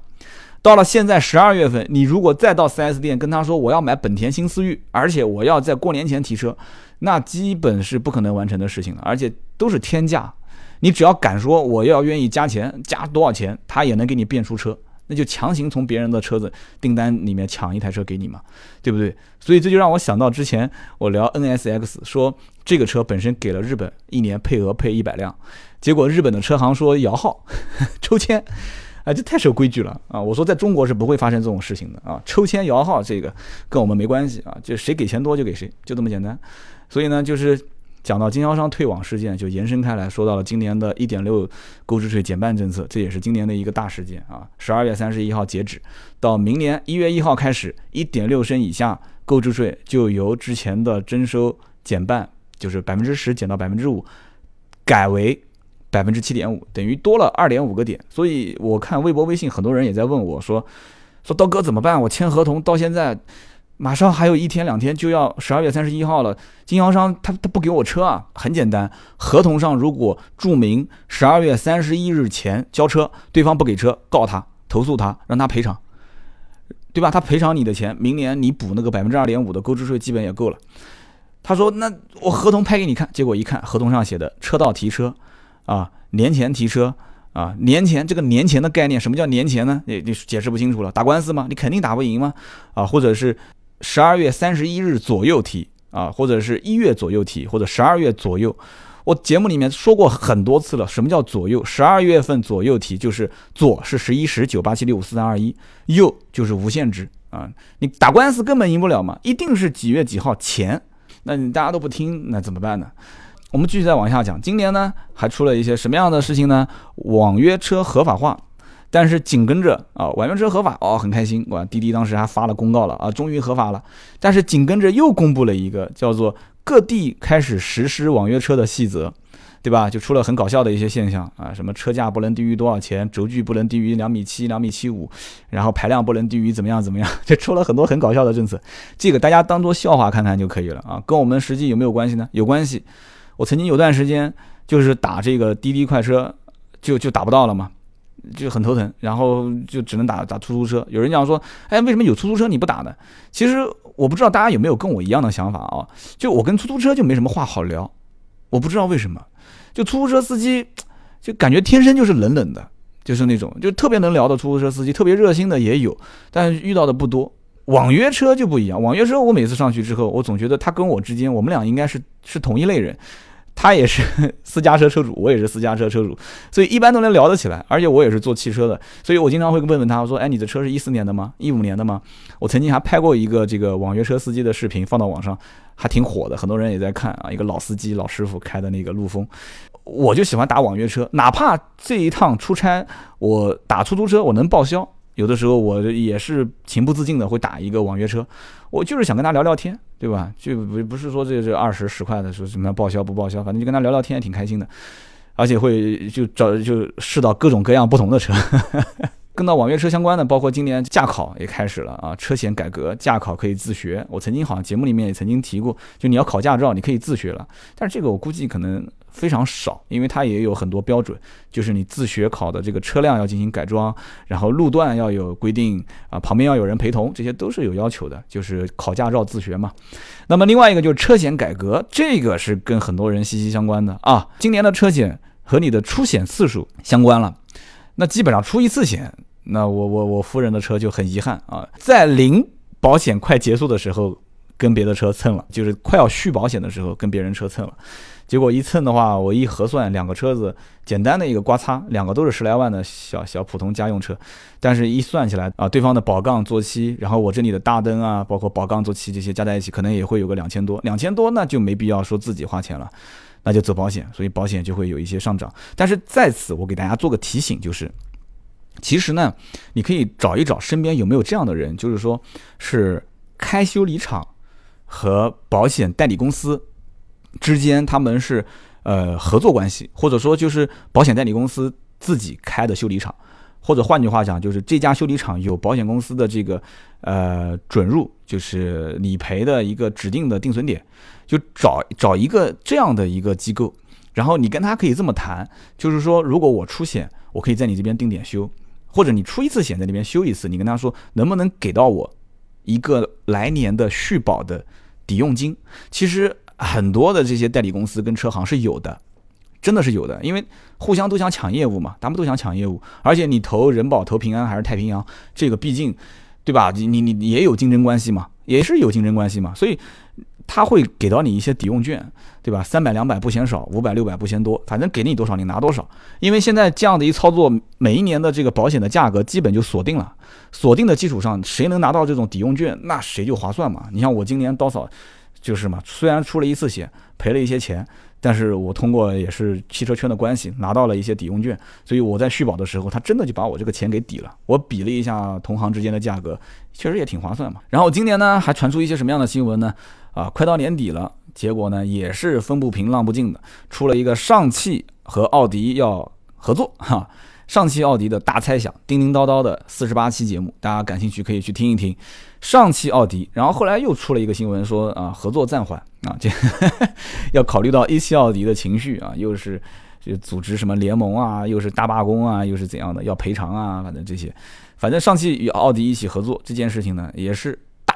到了现在十二月份，你如果再到 4S 店跟他说我要买本田新思域，而且我要在过年前提车，那基本是不可能完成的事情了，而且都是天价。你只要敢说我要愿意加钱，加多少钱，他也能给你变出车。那就强行从别人的车子订单里面抢一台车给你嘛，对不对？所以这就让我想到之前我聊 NSX，说这个车本身给了日本一年配额配一百辆，结果日本的车行说摇号 抽签，啊，这太守规矩了啊！我说在中国是不会发生这种事情的啊，抽签摇号这个跟我们没关系啊，就谁给钱多就给谁，就这么简单。所以呢，就是讲到经销商退网事件，就延伸开来说到了今年的一点六购置税减半政策，这也是今年的一个大事件啊。十二月三十一号截止，到明年一月一号开始，一点六升以下购置税就由之前的征收减半，就是百分之十减到百分之五，改为。百分之七点五，等于多了二点五个点，所以我看微博、微信很多人也在问我说：“说刀哥怎么办？我签合同到现在，马上还有一天两天就要十二月三十一号了，经销商他他不给我车啊？很简单，合同上如果注明十二月三十一日前交车，对方不给车，告他，投诉他，让他赔偿，对吧？他赔偿你的钱，明年你补那个百分之二点五的购置税基本也够了。他说：那我合同拍给你看，结果一看合同上写的车到提车。啊，年前提车啊，年前这个年前的概念，什么叫年前呢？你你解释不清楚了，打官司吗？你肯定打不赢吗？啊，或者是十二月三十一日左右提啊，或者是一月左右提，或者十二月左右。我节目里面说过很多次了，什么叫左右？十二月份左右提，就是左是十一十九八七六五四三二一，右就是无限制啊。你打官司根本赢不了嘛，一定是几月几号前。那你大家都不听，那怎么办呢？我们继续再往下讲，今年呢还出了一些什么样的事情呢？网约车合法化，但是紧跟着啊，网约车合法哦，很开心，哇，滴滴当时还发了公告了啊，终于合法了。但是紧跟着又公布了一个叫做各地开始实施网约车的细则，对吧？就出了很搞笑的一些现象啊，什么车价不能低于多少钱，轴距不能低于两米七、两米七五，然后排量不能低于怎么样怎么样，就出了很多很搞笑的政策。这个大家当做笑话看看就可以了啊，跟我们实际有没有关系呢？有关系。我曾经有段时间就是打这个滴滴快车，就就打不到了嘛，就很头疼，然后就只能打打出租车。有人讲说，哎，为什么有出租车你不打呢？其实我不知道大家有没有跟我一样的想法啊？就我跟出租车就没什么话好聊，我不知道为什么，就出租车司机就感觉天生就是冷冷的，就是那种就特别能聊的出租车司机，特别热心的也有，但遇到的不多。网约车就不一样，网约车我每次上去之后，我总觉得他跟我之间，我们俩应该是是同一类人。他也是 私家车车主，我也是私家车车主，所以一般都能聊得起来。而且我也是做汽车的，所以我经常会问问他，我说：“哎，你的车是一四年的吗？一五年的吗？”我曾经还拍过一个这个网约车司机的视频，放到网上，还挺火的，很多人也在看啊。一个老司机、老师傅开的那个陆风，我就喜欢打网约车，哪怕这一趟出差我打出租车，我能报销。有的时候我也是情不自禁的会打一个网约车，我就是想跟他聊聊天，对吧？就不不是说这这二十十块的说什么报销不报销，反正就跟他聊聊天也挺开心的，而且会就找就试到各种各样不同的车。跟到网约车相关的，包括今年驾考也开始了啊，车险改革，驾考可以自学。我曾经好像节目里面也曾经提过，就你要考驾照，你可以自学了。但是这个我估计可能非常少，因为它也有很多标准，就是你自学考的这个车辆要进行改装，然后路段要有规定啊，旁边要有人陪同，这些都是有要求的，就是考驾照自学嘛。那么另外一个就是车险改革，这个是跟很多人息息相关的啊。今年的车险和你的出险次数相关了。那基本上出一次险，那我我我夫人的车就很遗憾啊，在零保险快结束的时候，跟别的车蹭了，就是快要续保险的时候跟别人车蹭了，结果一蹭的话，我一核算，两个车子简单的一个刮擦，两个都是十来万的小小普通家用车，但是一算起来啊，对方的保杠做漆，然后我这里的大灯啊，包括保杠做漆这些加在一起，可能也会有个两千多，两千多那就没必要说自己花钱了。那就走保险，所以保险就会有一些上涨。但是在此，我给大家做个提醒，就是，其实呢，你可以找一找身边有没有这样的人，就是说是开修理厂和保险代理公司之间他们是呃合作关系，或者说就是保险代理公司自己开的修理厂，或者换句话讲，就是这家修理厂有保险公司的这个呃准入，就是理赔的一个指定的定损点。就找找一个这样的一个机构，然后你跟他可以这么谈，就是说，如果我出险，我可以在你这边定点修，或者你出一次险在那边修一次，你跟他说能不能给到我一个来年的续保的抵用金。其实很多的这些代理公司跟车行是有的，真的是有的，因为互相都想抢业务嘛，他们都想抢业务，而且你投人保、投平安还是太平洋，这个毕竟，对吧？你你你也有竞争关系嘛，也是有竞争关系嘛，所以。他会给到你一些抵用券，对吧？三百两百不嫌少，五百六百不嫌多，反正给你多少你拿多少。因为现在这样的一操作，每一年的这个保险的价格基本就锁定了，锁定的基础上，谁能拿到这种抵用券，那谁就划算嘛。你像我今年多少，就是嘛，虽然出了一次险，赔了一些钱。但是我通过也是汽车圈的关系拿到了一些抵用券，所以我在续保的时候，他真的就把我这个钱给抵了。我比了一下同行之间的价格，确实也挺划算嘛。然后今年呢，还传出一些什么样的新闻呢？啊，快到年底了，结果呢也是风不平浪不静的，出了一个上汽和奥迪要合作哈。上汽奥迪的大猜想，叮叮叨叨的四十八期节目，大家感兴趣可以去听一听。上汽奥迪，然后后来又出了一个新闻说啊，合作暂缓啊，这 要考虑到一汽奥迪的情绪啊，又是就组织什么联盟啊，又是大罢工啊，又是怎样的要赔偿啊，反正这些，反正上汽与奥迪一起合作这件事情呢，也是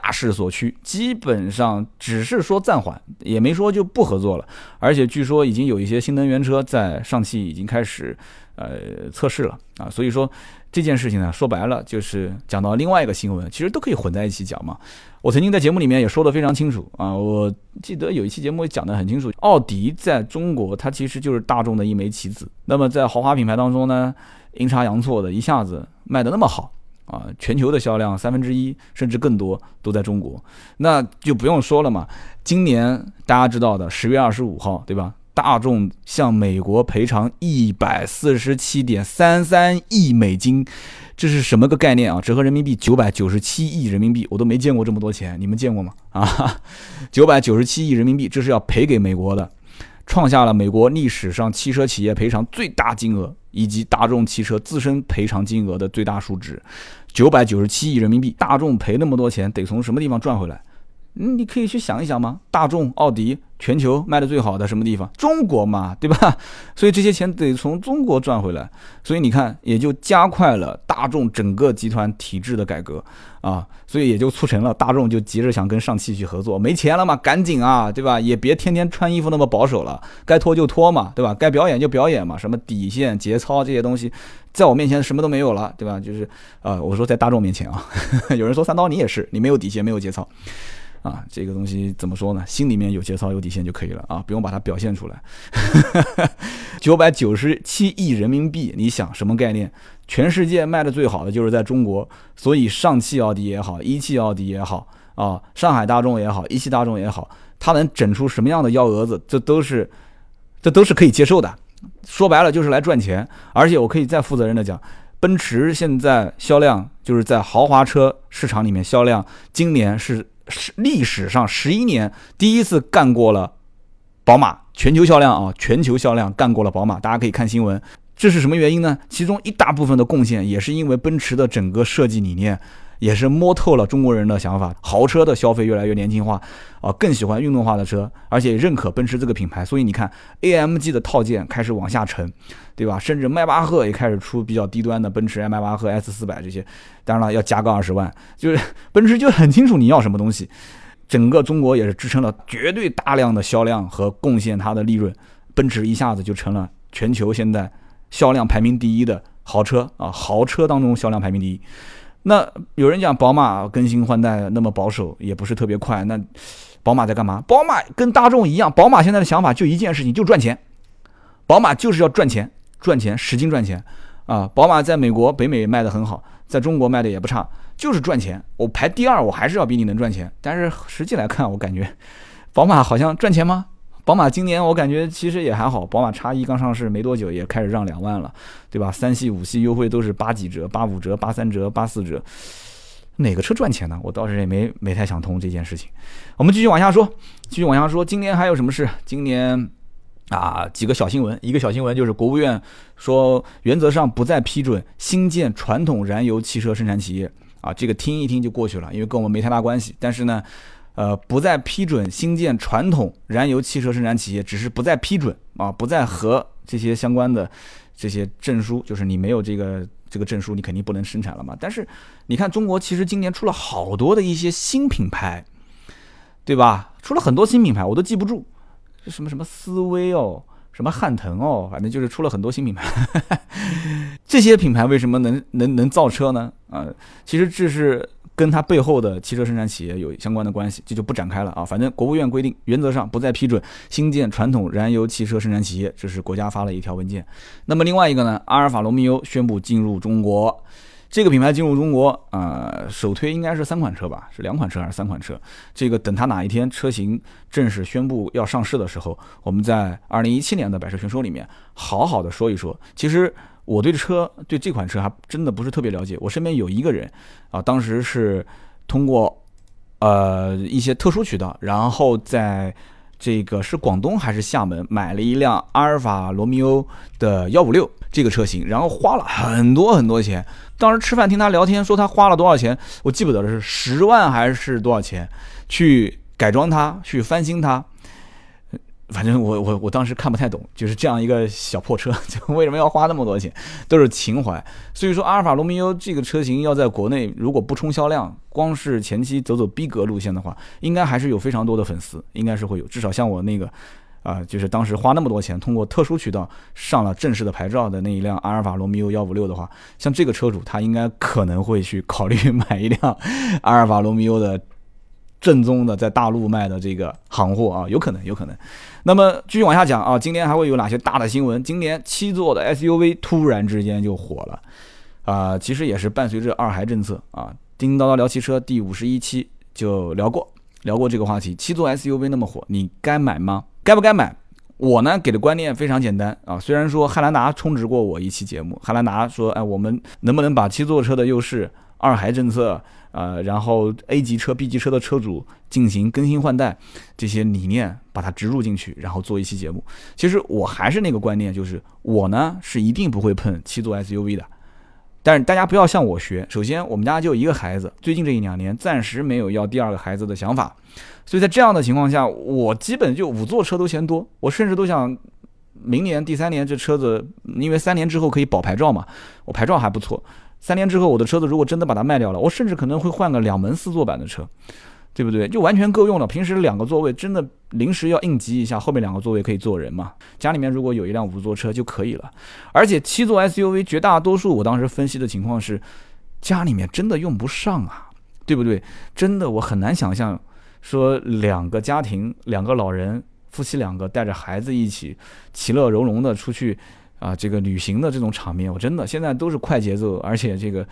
大势所趋，基本上只是说暂缓，也没说就不合作了，而且据说已经有一些新能源车在上汽已经开始。呃，测试了啊，所以说这件事情呢，说白了就是讲到另外一个新闻，其实都可以混在一起讲嘛。我曾经在节目里面也说得非常清楚啊，我记得有一期节目讲得很清楚，奥迪在中国它其实就是大众的一枚棋子。那么在豪华品牌当中呢，阴差阳错的一下子卖得那么好啊，全球的销量三分之一甚至更多都在中国，那就不用说了嘛。今年大家知道的十月二十五号，对吧？大众向美国赔偿一百四十七点三三亿美金，这是什么个概念啊？折合人民币九百九十七亿人民币，我都没见过这么多钱，你们见过吗？啊，九百九十七亿人民币，这是要赔给美国的，创下了美国历史上汽车企业赔偿最大金额以及大众汽车自身赔偿金额的最大数值，九百九十七亿人民币，大众赔那么多钱，得从什么地方赚回来？嗯，你可以去想一想吗？大众、奥迪，全球卖的最好的什么地方？中国嘛，对吧？所以这些钱得从中国赚回来。所以你看，也就加快了大众整个集团体制的改革啊。所以也就促成了大众就急着想跟上汽去合作，没钱了嘛，赶紧啊，对吧？也别天天穿衣服那么保守了，该脱就脱嘛，对吧？该表演就表演嘛，什么底线、节操这些东西，在我面前什么都没有了，对吧？就是呃，我说在大众面前啊，有人说三刀你也是，你没有底线，没有节操。啊，这个东西怎么说呢？心里面有节操、有底线就可以了啊，不用把它表现出来。九百九十七亿人民币，你想什么概念？全世界卖的最好的就是在中国，所以上汽奥迪也好，一汽奥迪也好啊，上海大众也好，一汽大众也好，它能整出什么样的幺蛾子，这都是，这都是可以接受的。说白了就是来赚钱，而且我可以再负责任的讲，奔驰现在销量就是在豪华车市场里面销量，今年是。历史上十一年第一次干过了宝马全球销量啊，全球销量干过了宝马，大家可以看新闻。这是什么原因呢？其中一大部分的贡献也是因为奔驰的整个设计理念。也是摸透了中国人的想法，豪车的消费越来越年轻化，啊，更喜欢运动化的车，而且认可奔驰这个品牌，所以你看，AMG 的套件开始往下沉，对吧？甚至迈巴赫也开始出比较低端的奔驰 M 迈巴赫 S 四百这些，当然了，要加个二十万，就是奔驰就很清楚你要什么东西，整个中国也是支撑了绝对大量的销量和贡献它的利润，奔驰一下子就成了全球现在销量排名第一的豪车啊，豪车当中销量排名第一。那有人讲宝马更新换代那么保守，也不是特别快。那宝马在干嘛？宝马跟大众一样，宝马现在的想法就一件事情，就赚钱。宝马就是要赚钱，赚钱，使劲赚钱啊！宝马在美国、北美卖的很好，在中国卖的也不差，就是赚钱。我排第二，我还是要比你能赚钱。但是实际来看，我感觉宝马好像赚钱吗？宝马今年我感觉其实也还好，宝马叉一刚上市没多久，也开始让两万了，对吧？三系、五系优惠都是八几折、八五折、八三折、八四折，哪个车赚钱呢？我倒是也没没太想通这件事情。我们继续往下说，继续往下说，今年还有什么事？今年啊，几个小新闻，一个小新闻就是国务院说，原则上不再批准新建传统燃油汽车生产企业啊，这个听一听就过去了，因为跟我们没太大关系。但是呢。呃，不再批准新建传统燃油汽车生产企业，只是不再批准啊，不再和这些相关的这些证书，就是你没有这个这个证书，你肯定不能生产了嘛。但是你看，中国其实今年出了好多的一些新品牌，对吧？出了很多新品牌，我都记不住，什么什么思威哦，什么汉腾哦，反正就是出了很多新品牌。这些品牌为什么能能能造车呢？啊，其实这是。跟它背后的汽车生产企业有相关的关系，这就不展开了啊。反正国务院规定，原则上不再批准新建传统燃油汽车生产企业，这是国家发了一条文件。那么另外一个呢，阿尔法罗密欧宣布进入中国，这个品牌进入中国，呃，首推应该是三款车吧，是两款车还是三款车？这个等它哪一天车型正式宣布要上市的时候，我们在二零一七年的百车全说里面好好的说一说。其实我对车对这款车还真的不是特别了解，我身边有一个人啊，当时是通过呃一些特殊渠道，然后在这个是广东还是厦门买了一辆阿尔法罗密欧的幺五六这个车型，然后花了很多很多钱。当时吃饭听他聊天，说他花了多少钱，我记不得了，是十万还是多少钱，去改装它，去翻新它。反正我我我当时看不太懂，就是这样一个小破车，就为什么要花那么多钱，都是情怀。所以说，阿尔法罗密欧这个车型要在国内如果不冲销量，光是前期走走逼格路线的话，应该还是有非常多的粉丝，应该是会有，至少像我那个。啊，就是当时花那么多钱，通过特殊渠道上了正式的牌照的那一辆阿尔法罗密欧幺五六的话，像这个车主他应该可能会去考虑买一辆阿尔法罗密欧的正宗的在大陆卖的这个行货啊，有可能，有可能。那么继续往下讲啊，今年还会有哪些大的新闻？今年七座的 SUV 突然之间就火了啊，其实也是伴随着二孩政策啊。叮叮叨叨聊汽车第五十一期就聊过聊过这个话题，七座 SUV 那么火，你该买吗？该不该买？我呢给的观念非常简单啊。虽然说汉兰达充值过我一期节目，汉兰达说，哎，我们能不能把七座车的优势、二孩政策，呃，然后 A 级车、B 级车的车主进行更新换代这些理念，把它植入进去，然后做一期节目。其实我还是那个观念，就是我呢是一定不会碰七座 SUV 的。但是大家不要向我学。首先，我们家就一个孩子，最近这一两年暂时没有要第二个孩子的想法。所以在这样的情况下，我基本就五座车都嫌多，我甚至都想明年第三年这车子，因为三年之后可以保牌照嘛，我牌照还不错。三年之后我的车子如果真的把它卖掉了，我甚至可能会换个两门四座版的车。对不对？就完全够用了。平时两个座位真的临时要应急一下，后面两个座位可以坐人嘛？家里面如果有一辆五座车就可以了。而且七座 SUV 绝大多数，我当时分析的情况是，家里面真的用不上啊，对不对？真的我很难想象，说两个家庭，两个老人，夫妻两个带着孩子一起，其乐融融的出去啊，这个旅行的这种场面，我真的现在都是快节奏，而且这个。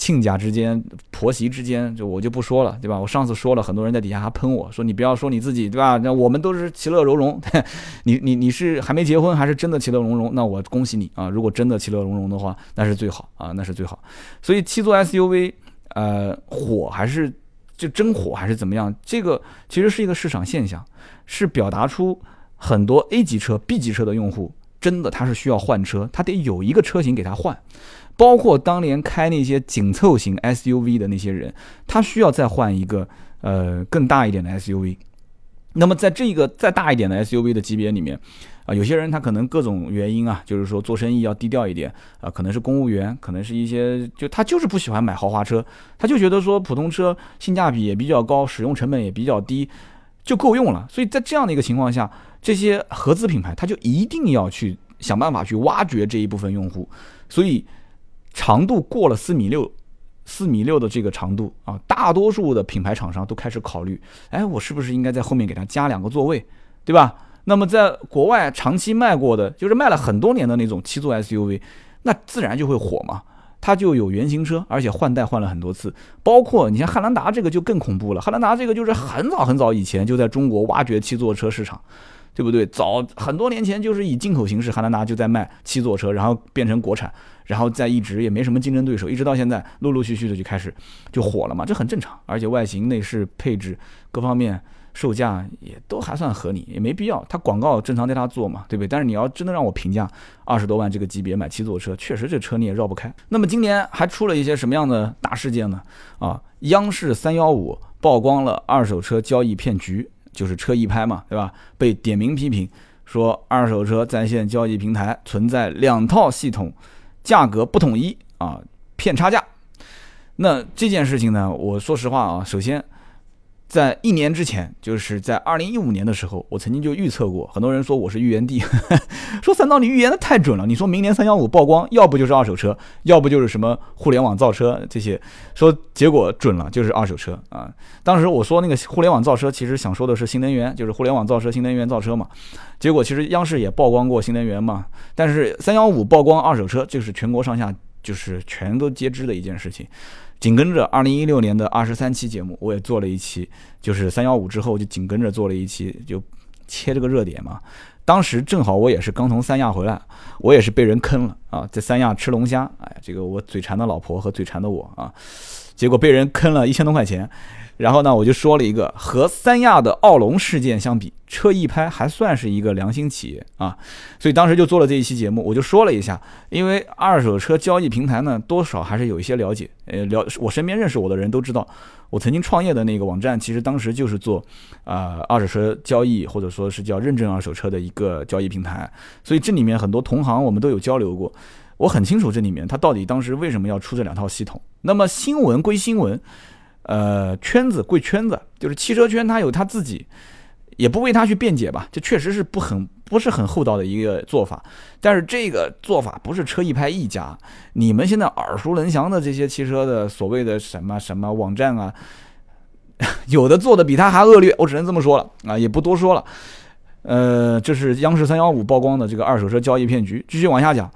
亲家之间、婆媳之间，就我就不说了，对吧？我上次说了很多人在底下还喷我说你不要说你自己，对吧？那我们都是其乐融融，你你你是还没结婚还是真的其乐融融？那我恭喜你啊！如果真的其乐融融的话，那是最好啊，那是最好。所以七座 SUV，呃，火还是就真火还是怎么样？这个其实是一个市场现象，是表达出很多 A 级车、B 级车的用户真的他是需要换车，他得有一个车型给他换。包括当年开那些紧凑型 SUV 的那些人，他需要再换一个呃更大一点的 SUV。那么在这个再大一点的 SUV 的级别里面，啊，有些人他可能各种原因啊，就是说做生意要低调一点啊，可能是公务员，可能是一些就他就是不喜欢买豪华车，他就觉得说普通车性价比也比较高，使用成本也比较低，就够用了。所以在这样的一个情况下，这些合资品牌它就一定要去想办法去挖掘这一部分用户，所以。长度过了四米六，四米六的这个长度啊，大多数的品牌厂商都开始考虑，哎，我是不是应该在后面给它加两个座位，对吧？那么在国外长期卖过的，就是卖了很多年的那种七座 SUV，那自然就会火嘛。它就有原型车，而且换代换了很多次，包括你像汉兰达这个就更恐怖了。汉兰达这个就是很早很早以前就在中国挖掘七座车市场。对不对？早很多年前就是以进口形式，汉兰达就在卖七座车，然后变成国产，然后再一直也没什么竞争对手，一直到现在，陆陆续续的就开始就火了嘛，这很正常。而且外形、内饰、配置各方面，售价也都还算合理，也没必要。它广告正常对它做嘛，对不对？但是你要真的让我评价二十多万这个级别买七座车，确实这车你也绕不开。那么今年还出了一些什么样的大事件呢？啊，央视三幺五曝光了二手车交易骗局。就是车易拍嘛，对吧？被点名批评说二手车在线交易平台存在两套系统，价格不统一啊，骗差价。那这件事情呢，我说实话啊，首先。在一年之前，就是在二零一五年的时候，我曾经就预测过。很多人说我是预言帝，说三刀你预言的太准了。你说明年三幺五曝光，要不就是二手车，要不就是什么互联网造车这些。说结果准了，就是二手车啊。当时我说那个互联网造车，其实想说的是新能源，就是互联网造车、新能源造车嘛。结果其实央视也曝光过新能源嘛。但是三幺五曝光二手车，就是全国上下就是全都皆知的一件事情。紧跟着二零一六年的二十三期节目，我也做了一期，就是三幺五之后就紧跟着做了一期，就切这个热点嘛。当时正好我也是刚从三亚回来，我也是被人坑了啊，在三亚吃龙虾，哎，这个我嘴馋的老婆和嘴馋的我啊，结果被人坑了一千多块钱。然后呢，我就说了一个和三亚的奥龙事件相比，车易拍还算是一个良心企业啊，所以当时就做了这一期节目，我就说了一下，因为二手车交易平台呢，多少还是有一些了解，呃，了我身边认识我的人都知道，我曾经创业的那个网站，其实当时就是做啊二手车交易或者说是叫认证二手车的一个交易平台，所以这里面很多同行我们都有交流过，我很清楚这里面它到底当时为什么要出这两套系统。那么新闻归新闻。呃，圈子归圈子，就是汽车圈，它有它自己，也不为它去辩解吧。这确实是不很不是很厚道的一个做法。但是这个做法不是车一拍一家，你们现在耳熟能详的这些汽车的所谓的什么什么网站啊，有的做的比他还恶劣，我只能这么说了啊，也不多说了。呃，这是央视三幺五曝光的这个二手车交易骗局。继续往下讲。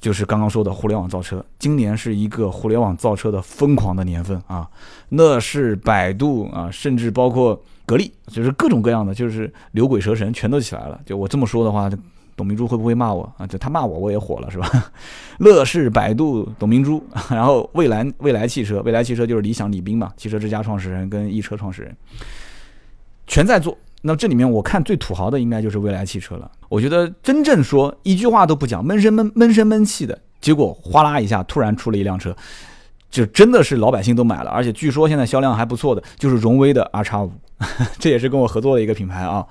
就是刚刚说的互联网造车，今年是一个互联网造车的疯狂的年份啊！乐视、百度啊，甚至包括格力，就是各种各样的，就是牛鬼蛇神全都起来了。就我这么说的话，董明珠会不会骂我啊？就他骂我，我也火了是吧？乐视、百度、董明珠，然后蔚来、蔚来汽车，蔚来汽车就是理想李斌嘛，汽车之家创始人跟易车创始人，全在做。那这里面我看最土豪的应该就是蔚来汽车了。我觉得真正说一句话都不讲，闷声闷闷声闷气的结果，哗啦一下突然出了一辆车，就真的是老百姓都买了，而且据说现在销量还不错的，就是荣威的 R 叉五，这也是跟我合作的一个品牌啊，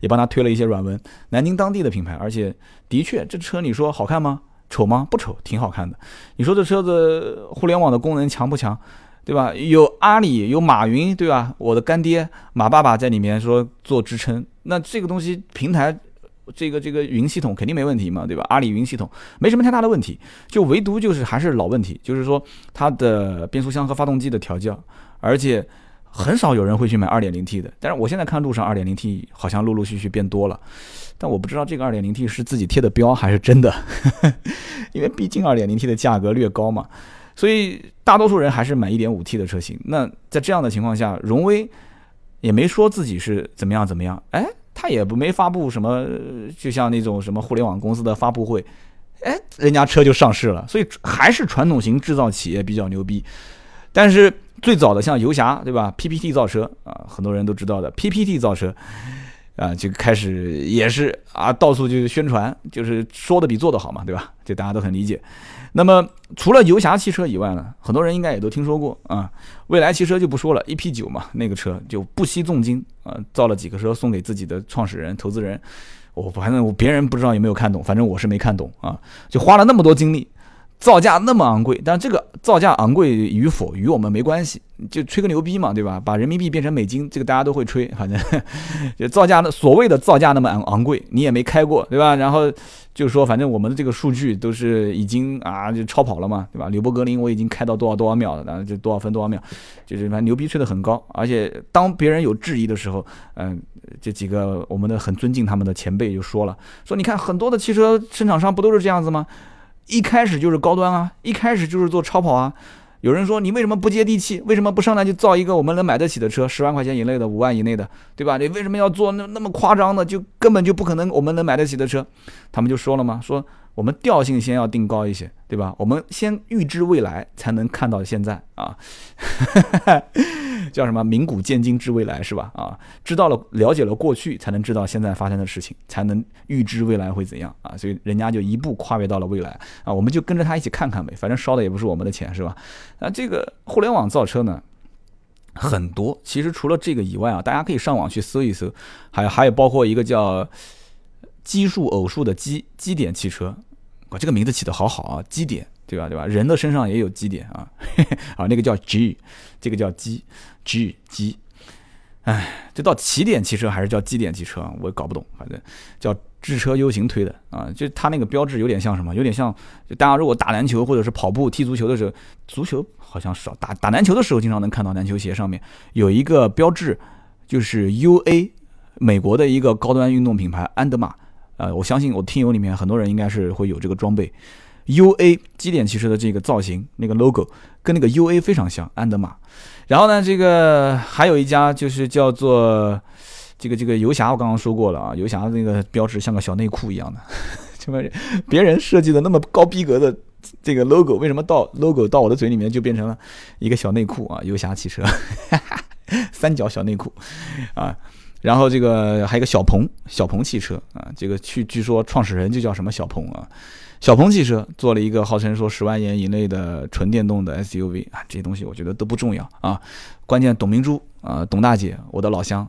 也帮他推了一些软文，南京当地的品牌，而且的确这车你说好看吗？丑吗？不丑，挺好看的。你说这车子互联网的功能强不强？对吧？有阿里，有马云，对吧？我的干爹马爸爸在里面说做支撑，那这个东西平台，这个这个云系统肯定没问题嘛，对吧？阿里云系统没什么太大的问题，就唯独就是还是老问题，就是说它的变速箱和发动机的调教，而且很少有人会去买 2.0T 的。但是我现在看路上 2.0T 好像陆陆续续变多了，但我不知道这个 2.0T 是自己贴的标还是真的，因为毕竟 2.0T 的价格略高嘛。所以大多数人还是买 1.5T 的车型。那在这样的情况下，荣威也没说自己是怎么样怎么样，哎，他也不没发布什么，就像那种什么互联网公司的发布会，哎，人家车就上市了。所以还是传统型制造企业比较牛逼。但是最早的像游侠，对吧？PPT 造车啊，很多人都知道的 PPT 造车。啊，就开始也是啊，到处就是宣传，就是说的比做的好嘛，对吧？这大家都很理解。那么除了游侠汽车以外呢，很多人应该也都听说过啊，蔚来汽车就不说了，EP 九嘛，那个车就不惜重金啊，造了几个车送给自己的创始人、投资人。我反正我别人不知道有没有看懂，反正我是没看懂啊，就花了那么多精力。造价那么昂贵，但这个造价昂贵与否与我们没关系，就吹个牛逼嘛，对吧？把人民币变成美金，这个大家都会吹，反正 就造价的所谓的造价那么昂昂贵，你也没开过，对吧？然后就说反正我们的这个数据都是已经啊就超跑了嘛，对吧？纽博格林我已经开到多少多少秒了，然后就多少分多少秒，就是反正牛逼吹得很高。而且当别人有质疑的时候，嗯，这几个我们的很尊敬他们的前辈就说了，说你看很多的汽车生产商不都是这样子吗？一开始就是高端啊，一开始就是做超跑啊。有人说你为什么不接地气？为什么不上来就造一个我们能买得起的车，十万块钱以内的，五万以内的，对吧？你为什么要做那那么夸张的？就根本就不可能我们能买得起的车。他们就说了嘛，说。我们调性先要定高一些，对吧？我们先预知未来，才能看到现在啊，叫什么“明古见今知未来”是吧？啊，知道了，了解了过去，才能知道现在发生的事情，才能预知未来会怎样啊。所以人家就一步跨越到了未来啊，我们就跟着他一起看看呗，反正烧的也不是我们的钱，是吧？那这个互联网造车呢，很多，其实除了这个以外啊，大家可以上网去搜一搜，还有还有包括一个叫。奇数偶数的基基点汽车，哇，这个名字起的好好啊，基点，对吧？对吧？人的身上也有基点啊，啊，那个叫 G，这个叫基 G 基，哎，这到起点汽车还是叫基点汽车？我也搞不懂，反正叫智车 U 型推的啊，就它那个标志有点像什么？有点像，就大家如果打篮球或者是跑步、踢足球的时候，足球好像少，打打篮球的时候经常能看到篮球鞋上面有一个标志，就是 UA，美国的一个高端运动品牌安德玛。呃，我相信我听友里面很多人应该是会有这个装备 U A 基点汽车的这个造型，那个 logo 跟那个 U A 非常像，安德玛。然后呢，这个还有一家就是叫做这个这个游侠，我刚刚说过了啊，游侠那个标志像个小内裤一样的，这么别人设计的那么高逼格的这个 logo，为什么到 logo 到我的嘴里面就变成了一个小内裤啊？游侠汽车，三角小内裤啊。然后这个还有一个小鹏，小鹏汽车啊，这个据据说创始人就叫什么小鹏啊，小鹏汽车做了一个号称说十万元以内的纯电动的 SUV 啊，这些东西我觉得都不重要啊，关键董明珠啊，董大姐，我的老乡，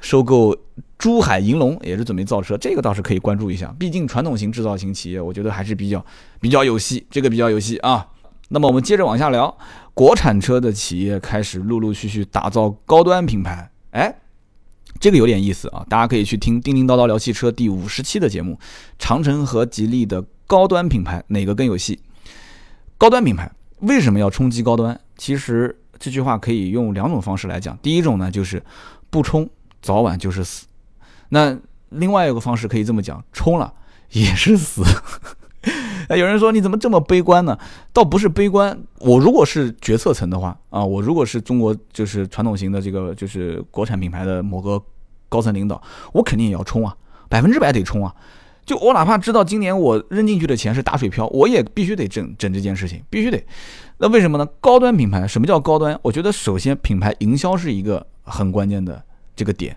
收购珠海银隆也是准备造车，这个倒是可以关注一下，毕竟传统型制造型企业，我觉得还是比较比较有戏，这个比较有戏啊。那么我们接着往下聊，国产车的企业开始陆陆续续打造高端品牌，哎。这个有点意思啊，大家可以去听《叮叮叨叨聊汽车》第五十期的节目，长城和吉利的高端品牌哪个更有戏？高端品牌为什么要冲击高端？其实这句话可以用两种方式来讲。第一种呢，就是不冲早晚就是死。那另外一个方式可以这么讲，冲了也是死。哎，有人说你怎么这么悲观呢？倒不是悲观，我如果是决策层的话啊，我如果是中国就是传统型的这个就是国产品牌的某个高层领导，我肯定也要冲啊，百分之百得冲啊！就我哪怕知道今年我扔进去的钱是打水漂，我也必须得整整这件事情，必须得。那为什么呢？高端品牌，什么叫高端？我觉得首先品牌营销是一个很关键的这个点，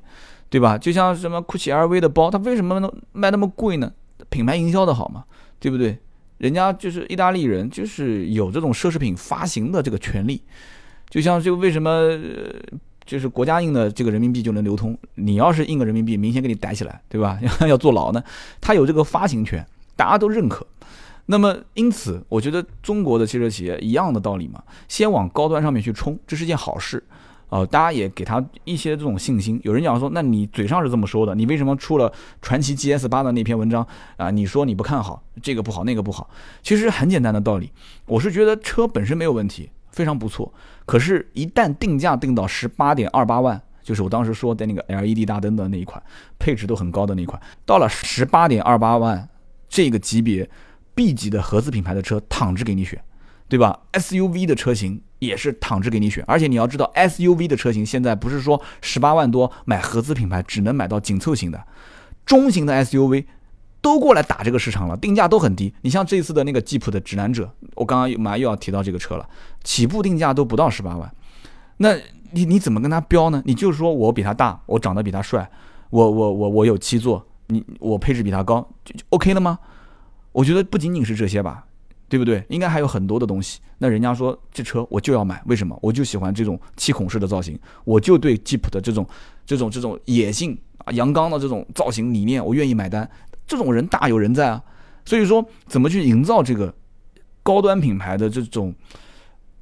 对吧？就像什么 GUCCI、LV 的包，它为什么能卖那么贵呢？品牌营销的好嘛，对不对？人家就是意大利人，就是有这种奢侈品发行的这个权利，就像这个为什么就是国家印的这个人民币就能流通，你要是印个人民币，明显给你逮起来，对吧？要坐牢呢。他有这个发行权，大家都认可。那么因此，我觉得中国的汽车企业一样的道理嘛，先往高端上面去冲，这是件好事。哦，大家也给他一些这种信心。有人讲说，那你嘴上是这么说的，你为什么出了传奇 GS 八的那篇文章啊？你说你不看好这个不好那个不好，其实很简单的道理，我是觉得车本身没有问题，非常不错。可是，一旦定价定到十八点二八万，就是我当时说的那个 LED 大灯的那一款，配置都很高的那一款，到了十八点二八万这个级别，B 级的合资品牌的车躺着给你选，对吧？SUV 的车型。也是躺着给你选，而且你要知道，SUV 的车型现在不是说十八万多买合资品牌只能买到紧凑型的，中型的 SUV 都过来打这个市场了，定价都很低。你像这次的那个吉普的指南者，我刚刚马上又要提到这个车了，起步定价都不到十八万，那你你怎么跟他标呢？你就是说我比他大，我长得比他帅，我我我我有七座，你我配置比他高，就 OK 了吗？我觉得不仅仅是这些吧。对不对？应该还有很多的东西。那人家说这车我就要买，为什么？我就喜欢这种七孔式的造型，我就对吉普的这种、这种、这种野性啊、阳刚的这种造型理念，我愿意买单。这种人大有人在啊。所以说，怎么去营造这个高端品牌的这种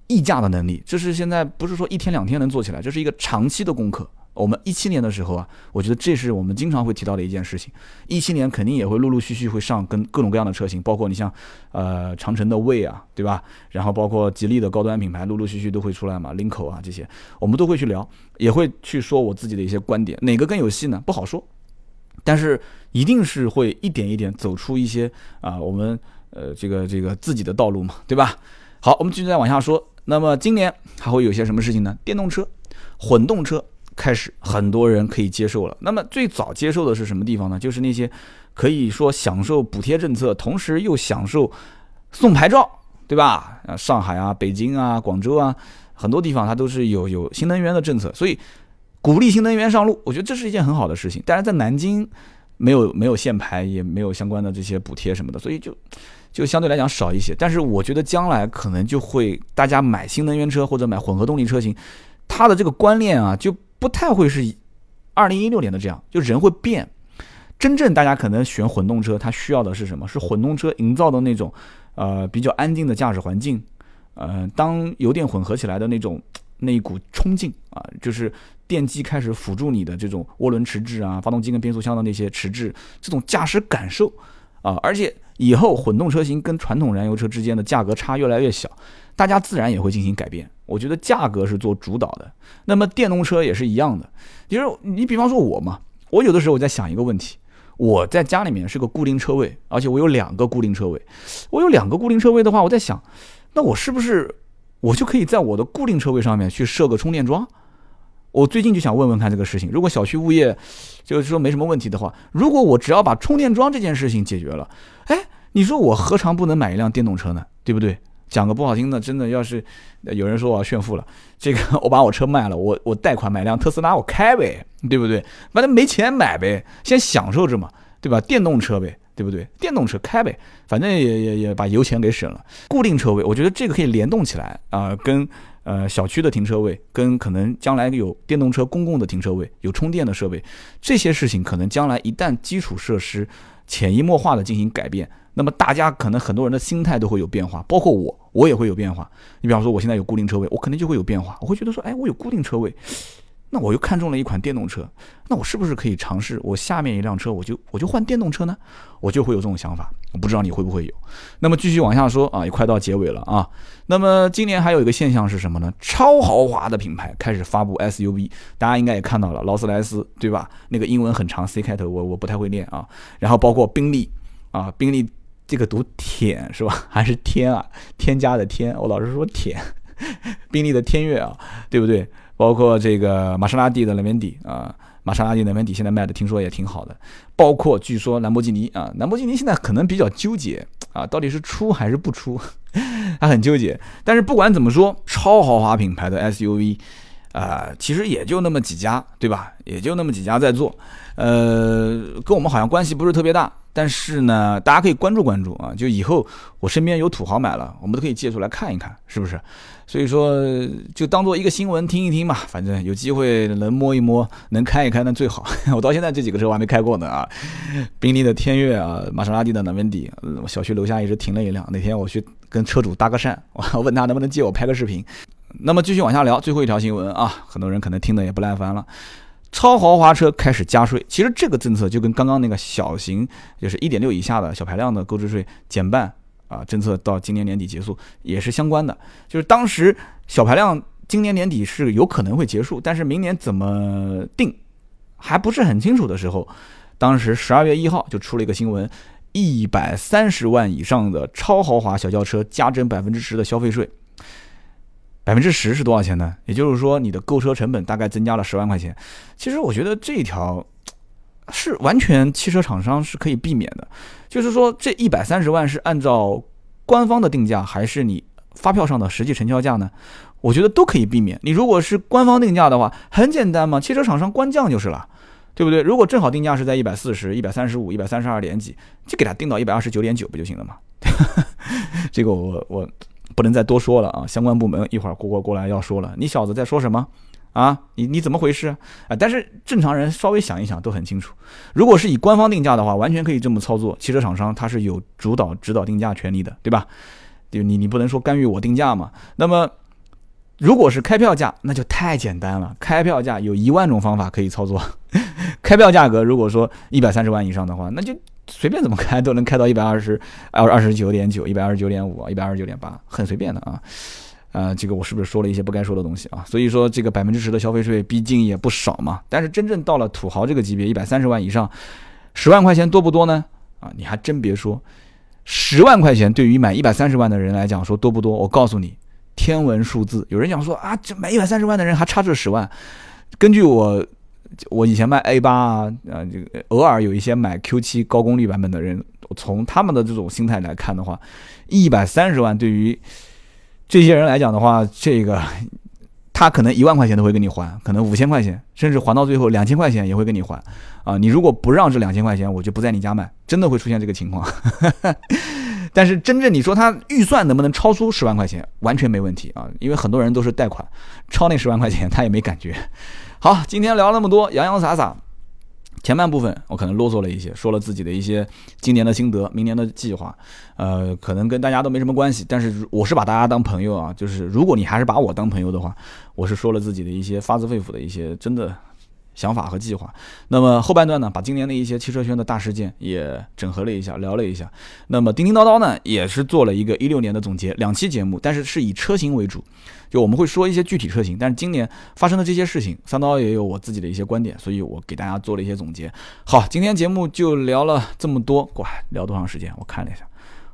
溢价的能力，这是现在不是说一天两天能做起来，这是一个长期的功课。我们一七年的时候啊，我觉得这是我们经常会提到的一件事情。一七年肯定也会陆陆续续会上跟各种各样的车型，包括你像呃长城的魏啊，对吧？然后包括吉利的高端品牌，陆陆续续都会出来嘛，领口啊这些，我们都会去聊，也会去说我自己的一些观点。哪个更有戏呢？不好说，但是一定是会一点一点走出一些啊，我们呃这个这个自己的道路嘛，对吧？好，我们继续再往下说。那么今年还会有些什么事情呢？电动车、混动车。开始很多人可以接受了。那么最早接受的是什么地方呢？就是那些可以说享受补贴政策，同时又享受送牌照，对吧？啊，上海啊、北京啊、广州啊，很多地方它都是有有新能源的政策，所以鼓励新能源上路，我觉得这是一件很好的事情。但是在南京没有没有限牌，也没有相关的这些补贴什么的，所以就就相对来讲少一些。但是我觉得将来可能就会大家买新能源车或者买混合动力车型，它的这个观念啊就。不太会是二零一六年的这样，就人会变。真正大家可能选混动车，它需要的是什么？是混动车营造的那种，呃，比较安静的驾驶环境。呃，当油电混合起来的那种那一股冲劲啊，就是电机开始辅助你的这种涡轮迟滞啊，发动机跟变速箱的那些迟滞，这种驾驶感受啊，而且以后混动车型跟传统燃油车之间的价格差越来越小。大家自然也会进行改变，我觉得价格是做主导的。那么电动车也是一样的，就是你比方说我嘛，我有的时候我在想一个问题，我在家里面是个固定车位，而且我有两个固定车位。我有两个固定车位的话，我在想，那我是不是我就可以在我的固定车位上面去设个充电桩？我最近就想问问看这个事情。如果小区物业就是说没什么问题的话，如果我只要把充电桩这件事情解决了，哎，你说我何尝不能买一辆电动车呢？对不对？讲个不好听的，真的要是有人说我要炫富了，这个 我把我车卖了，我我贷款买辆特斯拉我开呗，对不对？反正没钱买呗，先享受着嘛，对吧？电动车呗，对不对？电动车开呗，反正也也也把油钱给省了。固定车位，我觉得这个可以联动起来啊，跟呃小区的停车位，跟可能将来有电动车公共的停车位，有充电的设备，这些事情可能将来一旦基础设施潜移默化的进行改变。那么大家可能很多人的心态都会有变化，包括我，我也会有变化。你比方说，我现在有固定车位，我肯定就会有变化。我会觉得说，哎，我有固定车位，那我又看中了一款电动车，那我是不是可以尝试我下面一辆车，我就我就换电动车呢？我就会有这种想法。我不知道你会不会有。那么继续往下说啊，也快到结尾了啊。那么今年还有一个现象是什么呢？超豪华的品牌开始发布 SUV，大家应该也看到了，劳斯莱斯对吧？那个英文很长，C 开头，我我不太会念啊。然后包括宾利啊，宾利。这个读舔是吧？还是天啊？添加的添，我老是说舔。宾利的天悦啊，对不对？包括这个玛莎拉蒂的莱文迪啊，玛莎拉蒂莱文迪现在卖的听说也挺好的。包括据说兰博基尼啊，兰博基尼现在可能比较纠结啊，到底是出还是不出？他很纠结。但是不管怎么说，超豪华品牌的 SUV 啊，其实也就那么几家，对吧？也就那么几家在做，呃，跟我们好像关系不是特别大。但是呢，大家可以关注关注啊！就以后我身边有土豪买了，我们都可以借出来看一看，是不是？所以说，就当做一个新闻听一听嘛。反正有机会能摸一摸，能开一开那最好。我到现在这几个车我还没开过呢啊！宾利的天悦啊，玛莎拉蒂的兰文迪，我小区楼下一直停了一辆。那天我去跟车主搭个讪，我问他能不能借我拍个视频。那么继续往下聊，最后一条新闻啊，很多人可能听得也不耐烦了。超豪华车开始加税，其实这个政策就跟刚刚那个小型，就是一点六以下的小排量的购置税减半啊，政策到今年年底结束也是相关的。就是当时小排量今年年底是有可能会结束，但是明年怎么定还不是很清楚的时候，当时十二月一号就出了一个新闻，一百三十万以上的超豪华小轿车加征百分之十的消费税。百分之十是多少钱呢？也就是说，你的购车成本大概增加了十万块钱。其实我觉得这一条是完全汽车厂商是可以避免的。就是说，这一百三十万是按照官方的定价，还是你发票上的实际成交价呢？我觉得都可以避免。你如果是官方定价的话，很简单嘛，汽车厂商官降就是了，对不对？如果正好定价是在一百四十一百三十五、一百三十二点几，就给他定到一百二十九点九不就行了嘛？这个我我。不能再多说了啊！相关部门一会儿过过过来要说了，你小子在说什么啊？你你怎么回事啊？但是正常人稍微想一想都很清楚，如果是以官方定价的话，完全可以这么操作。汽车厂商他是有主导指导定价权利的，对吧？就你你不能说干预我定价嘛。那么如果是开票价，那就太简单了。开票价有一万种方法可以操作。开票价格如果说一百三十万以上的话，那就。随便怎么开都能开到一百二十二二十九点九，一百二十九点五，一百二十九点八，很随便的啊。呃，这个我是不是说了一些不该说的东西啊？所以说这个百分之十的消费税毕竟也不少嘛。但是真正到了土豪这个级别，一百三十万以上，十万块钱多不多呢？啊，你还真别说，十万块钱对于买一百三十万的人来讲说多不多？我告诉你，天文数字。有人讲说啊，这买一百三十万的人还差这十万。根据我。我以前卖 A 八啊，啊，这个偶尔有一些买 Q 七高功率版本的人，从他们的这种心态来看的话，一百三十万对于这些人来讲的话，这个他可能一万块钱都会跟你还，可能五千块钱，甚至还到最后两千块钱也会跟你还啊。你如果不让这两千块钱，我就不在你家卖，真的会出现这个情况。但是真正你说他预算能不能超出十万块钱，完全没问题啊，因为很多人都是贷款，超那十万块钱他也没感觉。好，今天聊那么多，洋洋洒洒。前半部分我可能啰嗦了一些，说了自己的一些今年的心得、明年的计划，呃，可能跟大家都没什么关系。但是我是把大家当朋友啊，就是如果你还是把我当朋友的话，我是说了自己的一些发自肺腑的一些真的想法和计划。那么后半段呢，把今年的一些汽车圈的大事件也整合了一下，聊了一下。那么叮叮叨叨呢，也是做了一个一六年的总结，两期节目，但是是以车型为主，就我们会说一些具体车型。但是今年发生的这些事情，三刀也有我自己的一些观点，所以我给大家做了一些总结。好，今天节目就聊了这么多，哇，聊多长时间？我看了一下。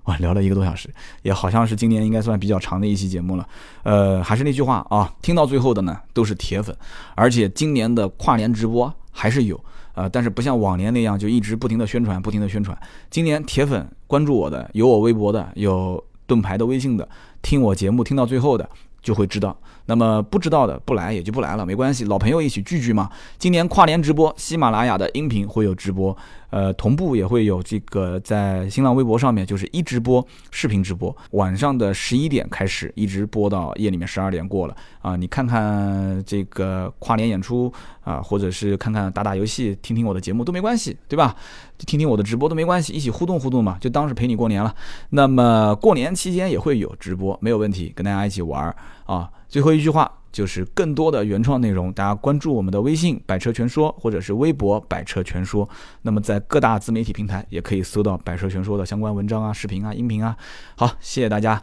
哇，聊了一个多小时，也好像是今年应该算比较长的一期节目了。呃，还是那句话啊，听到最后的呢都是铁粉，而且今年的跨年直播还是有，呃，但是不像往年那样就一直不停的宣传，不停的宣传。今年铁粉关注我的，有我微博的，有盾牌的微信的，听我节目听到最后的。就会知道，那么不知道的不来也就不来了，没关系，老朋友一起聚聚嘛。今年跨年直播，喜马拉雅的音频会有直播，呃，同步也会有这个在新浪微博上面就是一直播视频直播，晚上的十一点开始，一直播到夜里面十二点过了啊。你看看这个跨年演出啊，或者是看看打打游戏，听听我的节目都没关系，对吧？听听我的直播都没关系，一起互动互动嘛，就当是陪你过年了。那么过年期间也会有直播，没有问题，跟大家一起玩儿。啊，最后一句话就是更多的原创内容，大家关注我们的微信“百车全说”或者是微博“百车全说”。那么在各大自媒体平台也可以搜到“百车全说”的相关文章啊、视频啊、音频啊。好，谢谢大家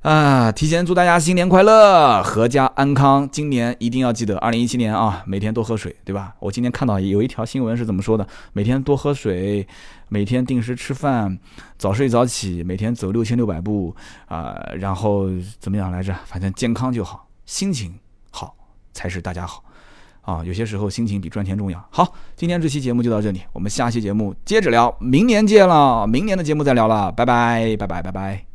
啊！提前祝大家新年快乐，阖家安康。今年一定要记得，二零一七年啊，每天多喝水，对吧？我今天看到有一条新闻是怎么说的？每天多喝水，每天定时吃饭，早睡早起，每天走六千六百步啊，然后怎么样来着？反正健康就好。心情好才是大家好，啊，有些时候心情比赚钱重要。好，今天这期节目就到这里，我们下期节目接着聊，明年见了，明年的节目再聊了，拜拜，拜拜，拜拜。